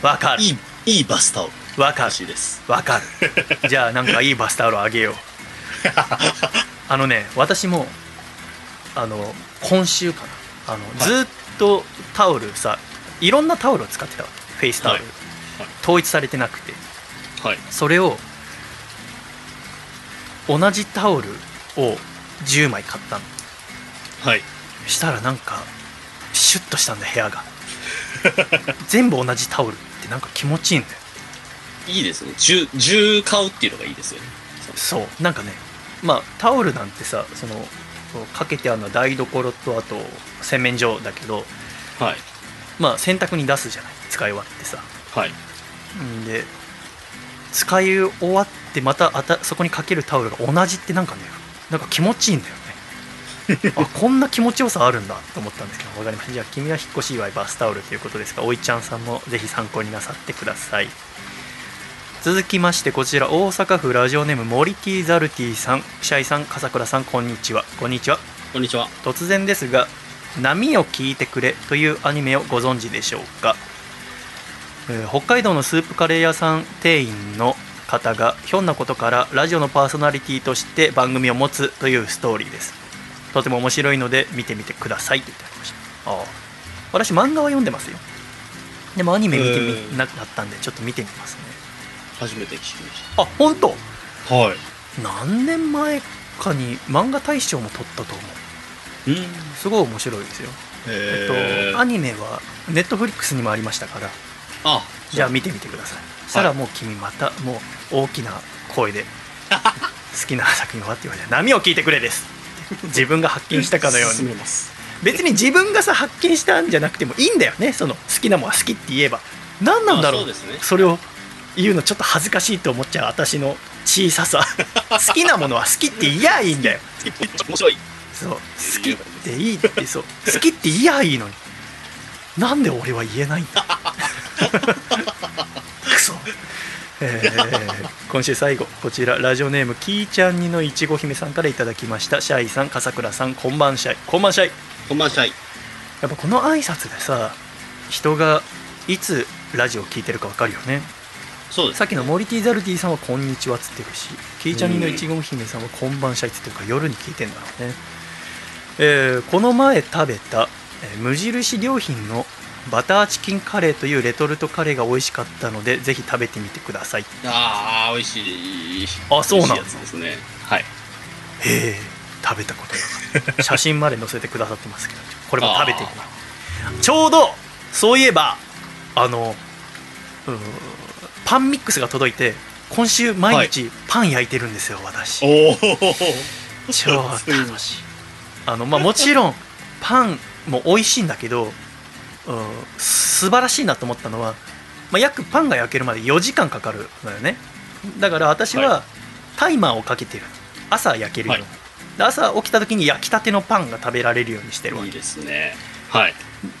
わかる。いい、いいバスタオル。わかる。欲しいです。わかる。じゃあなんかいいバスタオルあげよう。あのね私もあの今週かな。あの、い。ずーっとタオルさいろんなタオルを使ってたわけフェイスタオル、はいはい統一されてなくてはい。それを同じタオルを10枚買ったのはい。したらなんかシュッとしたんだ部屋が 全部同じタオルってなんか気持ちいいんだよいいですね。重、重買うっていうのがいいですよね。そうなんかねまあタオルなんてさそのかけてあるのは台所とあと洗面所だけどはい。まあ洗濯に出すじゃない使い終わってさ。はい。んで使い終わってまたあたそこにかけるタオルが同じってなんかねなんか気持ちいいんだよね。あこんな気持ちよさあるんだと思ったんですけど分かりました。じゃあ君は引っ越し祝いバスタオルということですがおいちゃんさんもぜひ参考になさってください。続きましてこちら大阪府ラジオネームモリティザルティさん。シャイさん笠倉さんこんにちは。こんにちは。こんにちは。突然ですが「波を聞いてくれ」というアニメをご存知でしょうか、えー北海道のスープカレー屋さん店員の方がひょんなことからラジオのパーソナリティとして番組を持つというストーリーです。とても面白いので見てみてくださいといただきました。ああ私漫画は読んでますよ。でもアニメ見てみなかったんでちょっと見てみますね。初めて聞きましあ本当？た。はい。何年前かに漫画大賞も取ったと思ううん。すごい面白いですよ。えっと、アニメはネットフリックスにもありましたから。あ、じゃあ見てみてください。そしたらもう君またもう大きな声で 好きな作品はって言われて「波を聞いてくれ」です。自分が発見したかのように。別に自分がさ発見したんじゃなくてもいいんだよね。その好きなものは好きって言えば。何なんだろう。ね。それを言うのちょっと恥ずかしいと思っちゃう私の小ささ。好きなものは好きって言やいいんだよ。面白い。そう。好きっていいってそう。好きって言やいいのに。なんで俺は言えないんだ。クソえー今週最後こちらラジオネームキーちゃんにのいちご姫さんからいただきました。シャイさん笠倉さんこんばんシャイ。こんばんシャイ。こんばんしゃい。やっぱこの挨拶でさ人がいつラジオ聞いてるか分かるよね。そうです。さっきのモリティ・ザルティさんは「こんにちは」っつってるしキーちゃんにのいちご姫さんは「こんばんしゃい」っつってるから夜に聞いてんだろうね、えーこの前食べた、えー無印良品のバターチキンカレーというレトルトカレーが美味しかったのでぜひ食べてみてくださいへああ、美味しい。あそうなの美味しいやつですね。はい。え食べたことなかった写真まで載せてくださってますけどこれも食べてみようちょうどそういえばあのパンミックスが届いて今週毎日パン焼いてるんですよ、私おお。超楽しいあのまあもちろんパンも美味しいんだけど、うん、素晴らしいなと思ったのは、まあ、約パンが焼けるまで4時間かかるのよね。だから私ははタイマーをかけてる。朝焼けるように、はい。で朝起きた時に焼きたてのパンが食べられるようにしてるわけ。いいですね。はい。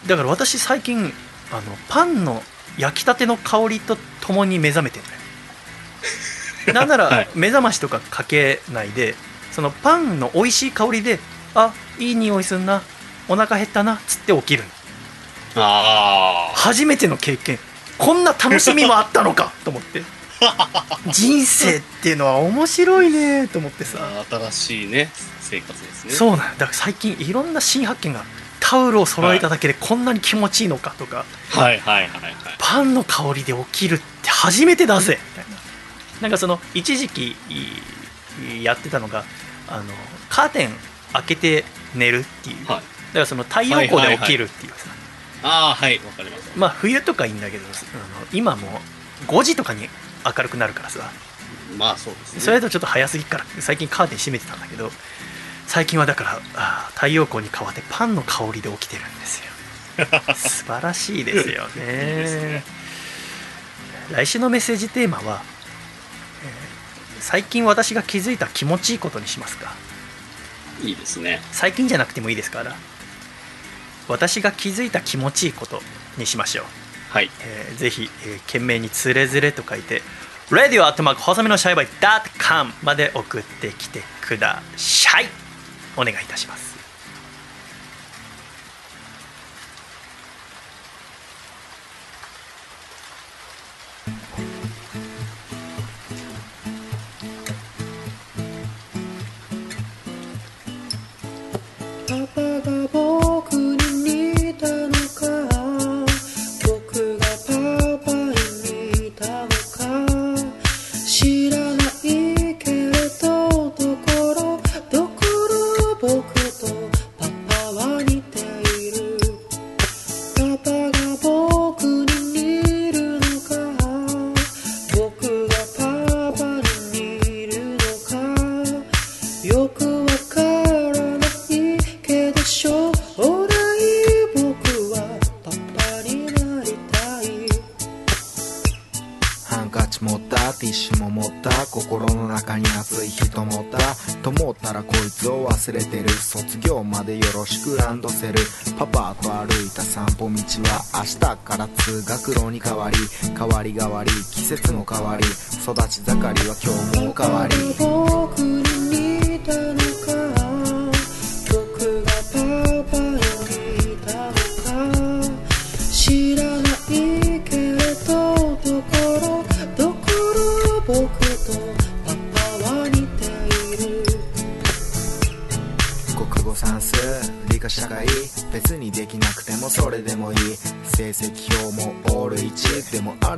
だから私最近あのパンの焼きたての香りとともに目覚めてるなんなら、はい。目覚ましとかかけないでそのパンの美味しい香りであいい匂いすんな。お腹減ったな。っつって起きるの。あ初めての経験。こんな楽しみもあったのか。と思って。人生っていうのは面白いね。と思ってさ。新しいね生活ですね。そうなんだから最近いろんな新発見が。タオルを揃えただけでこんなに気持ちいいのかとか、はいはいはいはい。パンの香りで起きるって初めてだぜ。みたいな。なんかその一時期いやってたのがあのカーテン開けて寝るっていう、はい。だからその太陽光で起きるっていうさ、ああはい。わかりますまあ冬とかいいんだけどあの今もう5時とかに明るくなるからさ。まあそうですね。それだとちょっと早すぎっから最近カーテン閉めてたんだけど最近はだからあー太陽光に変わってパンの香りで起きてるんですよ。素晴らしいですよね。ね。来週のメッセージテーマは、えー最近私が気づいた気持ちいいことにしますかいいですね。最近じゃなくてもいいですから。私が気づいた気持ちいいことにしましょう。はい。えーぜひ、えー懸命につれづれと書いて radio アットマーク細身のシャイバイ .com まで送ってきてください。お願いいたします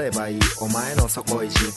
ればいい。お前の底意地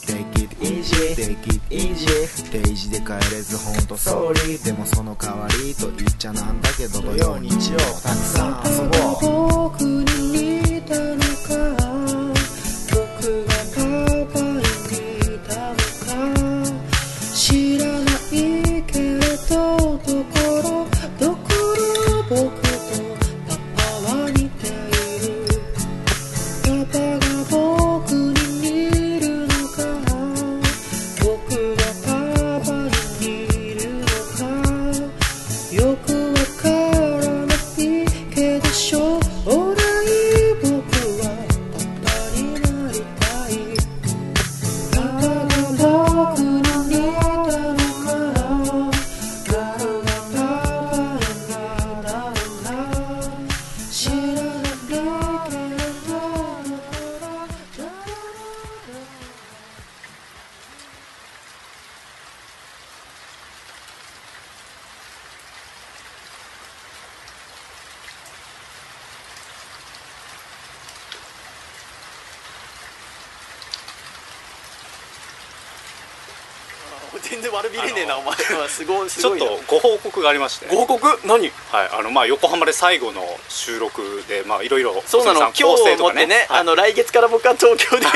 まあ横浜で最後の収録でまあいろいろそうなの。今日をもってね、はい。あの来月から僕は東京で、い。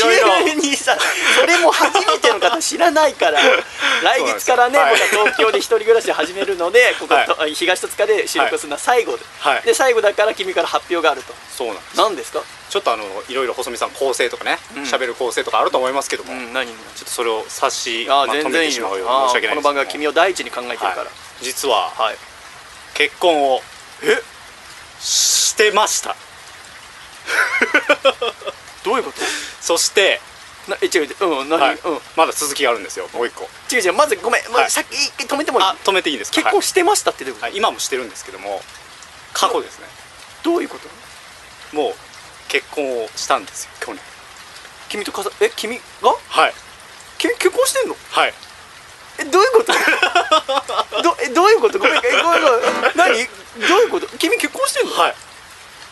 ろいろ。急にさそれも初めての方知らないから来月からね、そうなん僕は東京で一人暮らし始めるのでここ、はい。と東戸塚で収録するのは最後で、はい。で最後だから君から発表があると。そうなんです。何ですか？ちょっとあのいろいろ細見さん構成とかねうん。喋、る構成とかあると思いますけども、うん何？ちょっとそれを差しあまとめ全然いいよ。申し訳ないこの番組は君を第一に考えてるから。はい実ははい、結婚をえ？してました。どういうこと？そして、なえ違う違ううん何、はい。うん。まだ続きがあるんですよもう一個。違う違うまずごめん、まはい。ずさっき一回止めてもいい？あ止めていいですか？結婚してましたってどういうこと、はい、はい今もしてるんですけども過去ですね。どういうこと？もう結婚をしたんですよ去年。君とかさえ君が？はい。君結婚してんの？はいえどういうこと？どえどういうこと？ごめんえごめんごめん。何？どういうこと？君結婚してんの？はい。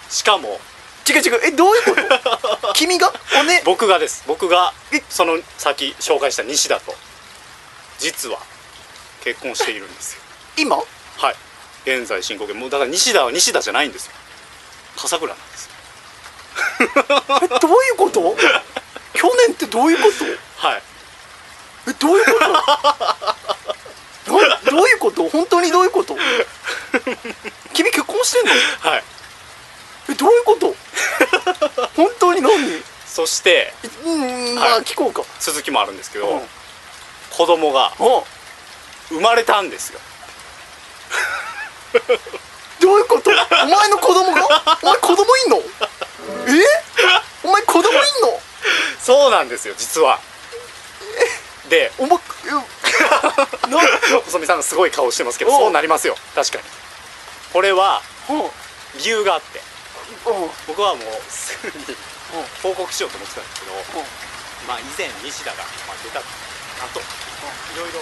しかも。違う違う。えどういうこと？君が？おね？僕がです。僕がえ？その先紹介した西田と実は結婚しているんですよ。今？はい。現在進行形。もうだから西田は西田じゃないんですよ。笠倉なんです。よえどういうこと？去年ってどういうこと？はいえどういうこと？などういうこと？本当にどういうこと？君結婚してんの？はい。えどういうこと？本当に何？そしてうんまはい。あ聞こうか、続きもあるんですけど、うん。子供がお生まれたんですよ。どういうこと？お前の子供が？お前子供いんの？え？お前子供いんの？そうなんですよ実はでお前えな細見さんがすごい顔してますけどそうなりますよ。確かに。これは理由があって。僕はもうすぐに報告しようと思ってたんですけど、まあ以前西田がまあ出た後いろいろ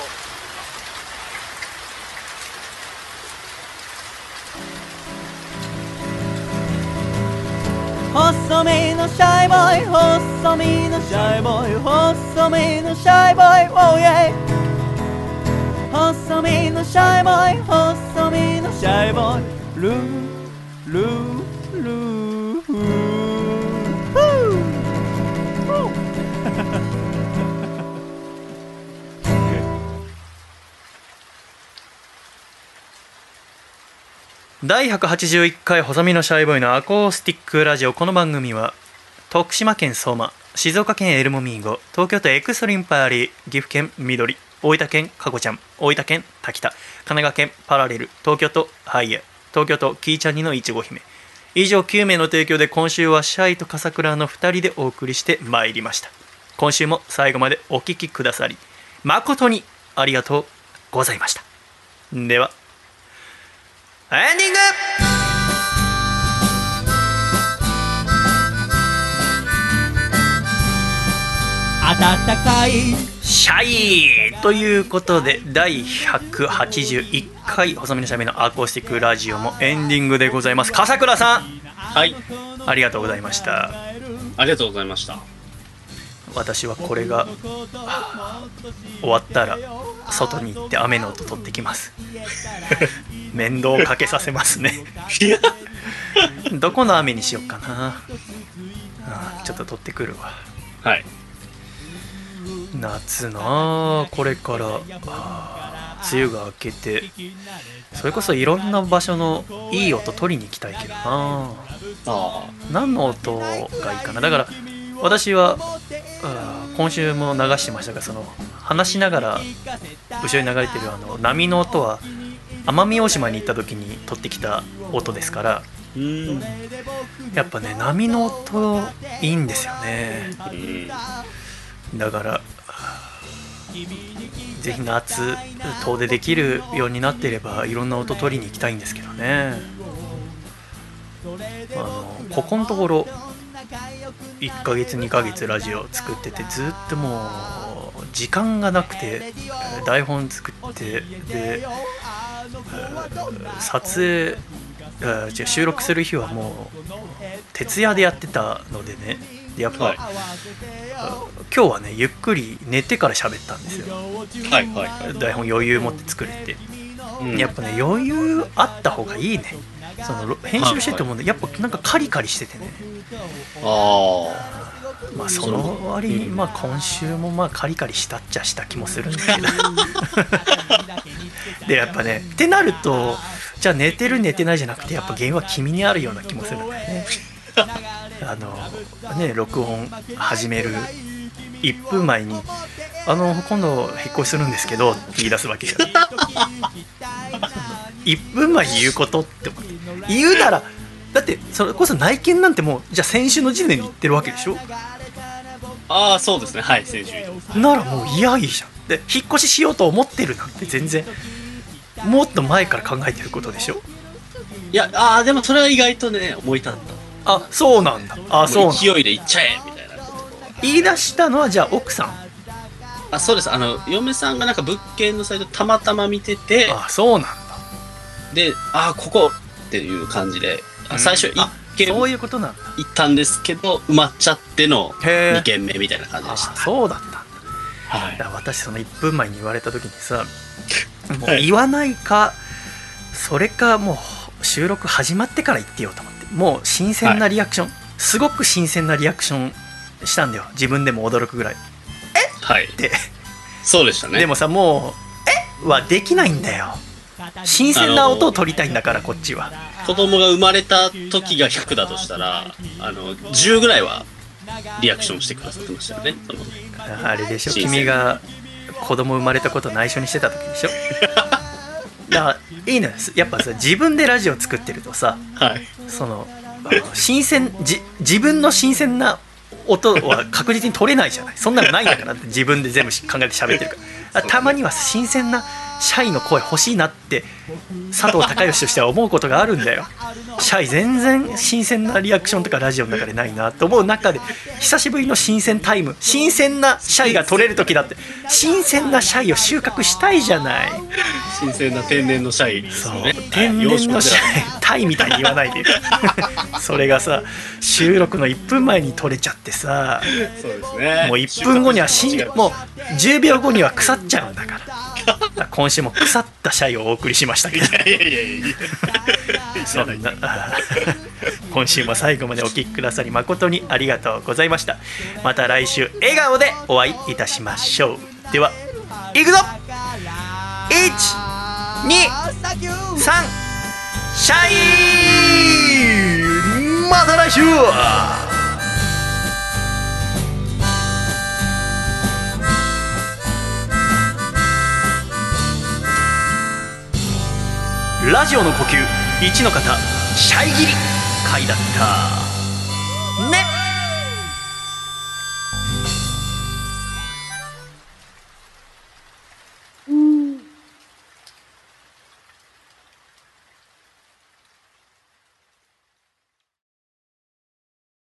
細身のシャイボーイ細身のシャイボーイ細身のシャイボーイ Oh yeah 細身のシャイボーイ細身のシャイボーイ。ルールールー。フー第181回細身のシャイボーイのアコースティックラジオこの番組は徳島県相馬静岡県エルモミーゴ東京都エクストリンパーリー岐阜県緑大分県かこちゃん大分県滝田神奈川県パラレル東京都ハイエ東京都キーチャニのいちご姫。以上9名の提供で今週はシャイと笠倉の2人でお送りしてまいりました。今週も最後までお聴きくださり誠にありがとうございました。では。エンディング。暖かい。シャイということで第181回細身のしゃべりのアコースティックラジオもエンディングでございます。笠倉さん。はい。ありがとうございました。ありがとうございました私はこれがはあ終わったら外に行って雨の音取ってきます。面倒をかけさせますね。どこの雨にしよっかな。あちょっと取ってくるわ。はい。夏なあこれから。梅雨が明けてそれこそいろんな場所のいい音取りに行きたいけどな。あ。何の音がいいかな。だから私は今週も流してましたがその話しながら後ろに流れてるあの波の音は奄美大島に行った時に取ってきた音ですからうん。やっぱね波の音いいんですよね。うん。だからぜひ夏遠出できるようになっていればいろんな音取りに行きたいんですけどね。あのここのところ1ヶ月2ヶ月ラジオ作っててずっともう時間がなくて台本作ってでえー撮影あ違う収録する日はもう徹夜でやってたのでねでやっぱ、はい。今日はねゆっくり寝てから喋ったんですよ。はいはいはい。台本余裕持って作れて、うん。やっぱね余裕あった方がいいねそのろ編集しててもねやっぱなんかカリカリしててね。あまあその割にまあ今週もまあカリカリしたっちゃした気もするんだけど。でやっぱねってなるとじゃあ寝てる寝てないじゃなくてやっぱ原因は君にあるような気もするんだよね。あのね録音始める1分前に「あの今度引っ越しするんですけど」って言い出すわけよ。1分前に言うことって思って言うならだってそれこそ内見なんてもうじゃあ先週の時点で言ってるわけでしょ？あああそうですね。はい先週ならもういやいいじゃん。で引っ越ししようと思ってるなんて全然もっと前から考えてることでしょ？いやああでもそれは意外とね思い立った。あそうなんだ。あそうなんだ。も勢いで行っちゃえみたいな。こと言い出したのはじゃあ奥さん？あそうです。あの嫁さんがなんか物件のサイトたまたま見てて。あそうなんだ。であここっていう感じであ最初うん1軒そう行いうことなんだ。ったんですけど埋まっちゃってのへえ。2軒目みたいな感じでしあたそうだったんだ。はい。だ私その1分前に言われた時にさ もうはい言わないかそれかもう収録始まってから言ってよと思ってもう新鮮なリアクション、すごく新鮮なリアクションしたんだよ。自分でも驚くぐらい。はい。でそうでしたね。でもさもう「え？はできないんだよ新鮮な音を取りたいんだからこっちは。子供が生まれた時が100だとしたらあの10ぐらいはリアクションしてくださってましたよねあれでしょ君が子供生まれたこと内緒にしてた時でしょ。だからいいのよ。やっぱさ自分でラジオ作ってるとさはい。その新鮮じ自分の新鮮な音は確実に取れないじゃない。そんなのないんだからって自分で全部し考えて喋ってるから。たまには新鮮なシャイの声欲しいなって佐藤孝義としては思うことがあるんだよ。シャイ全然新鮮なリアクションとかラジオの中でないなと思う中で久しぶりの新鮮タイム新鮮なシャイが取れる時だって。新鮮なシャイを収穫したいじゃない。新鮮な天然のシャイですそう。よね天然のシャイはいタイみたいに言わないで。それがさ収録の1分前に撮れちゃってさそうですね。もう1分後には死んもう10秒後には腐っちゃうんだから。今週も腐ったシャイをお送りしましたけど。いやいやいやいや。そんな。今週も最後までお聴きくださり誠にありがとうございました。また来週笑顔でお会いいたしましょう。ではいくぞ。123シャイまた来週ラジオの呼吸。1の方シャイギリ回だった。ね。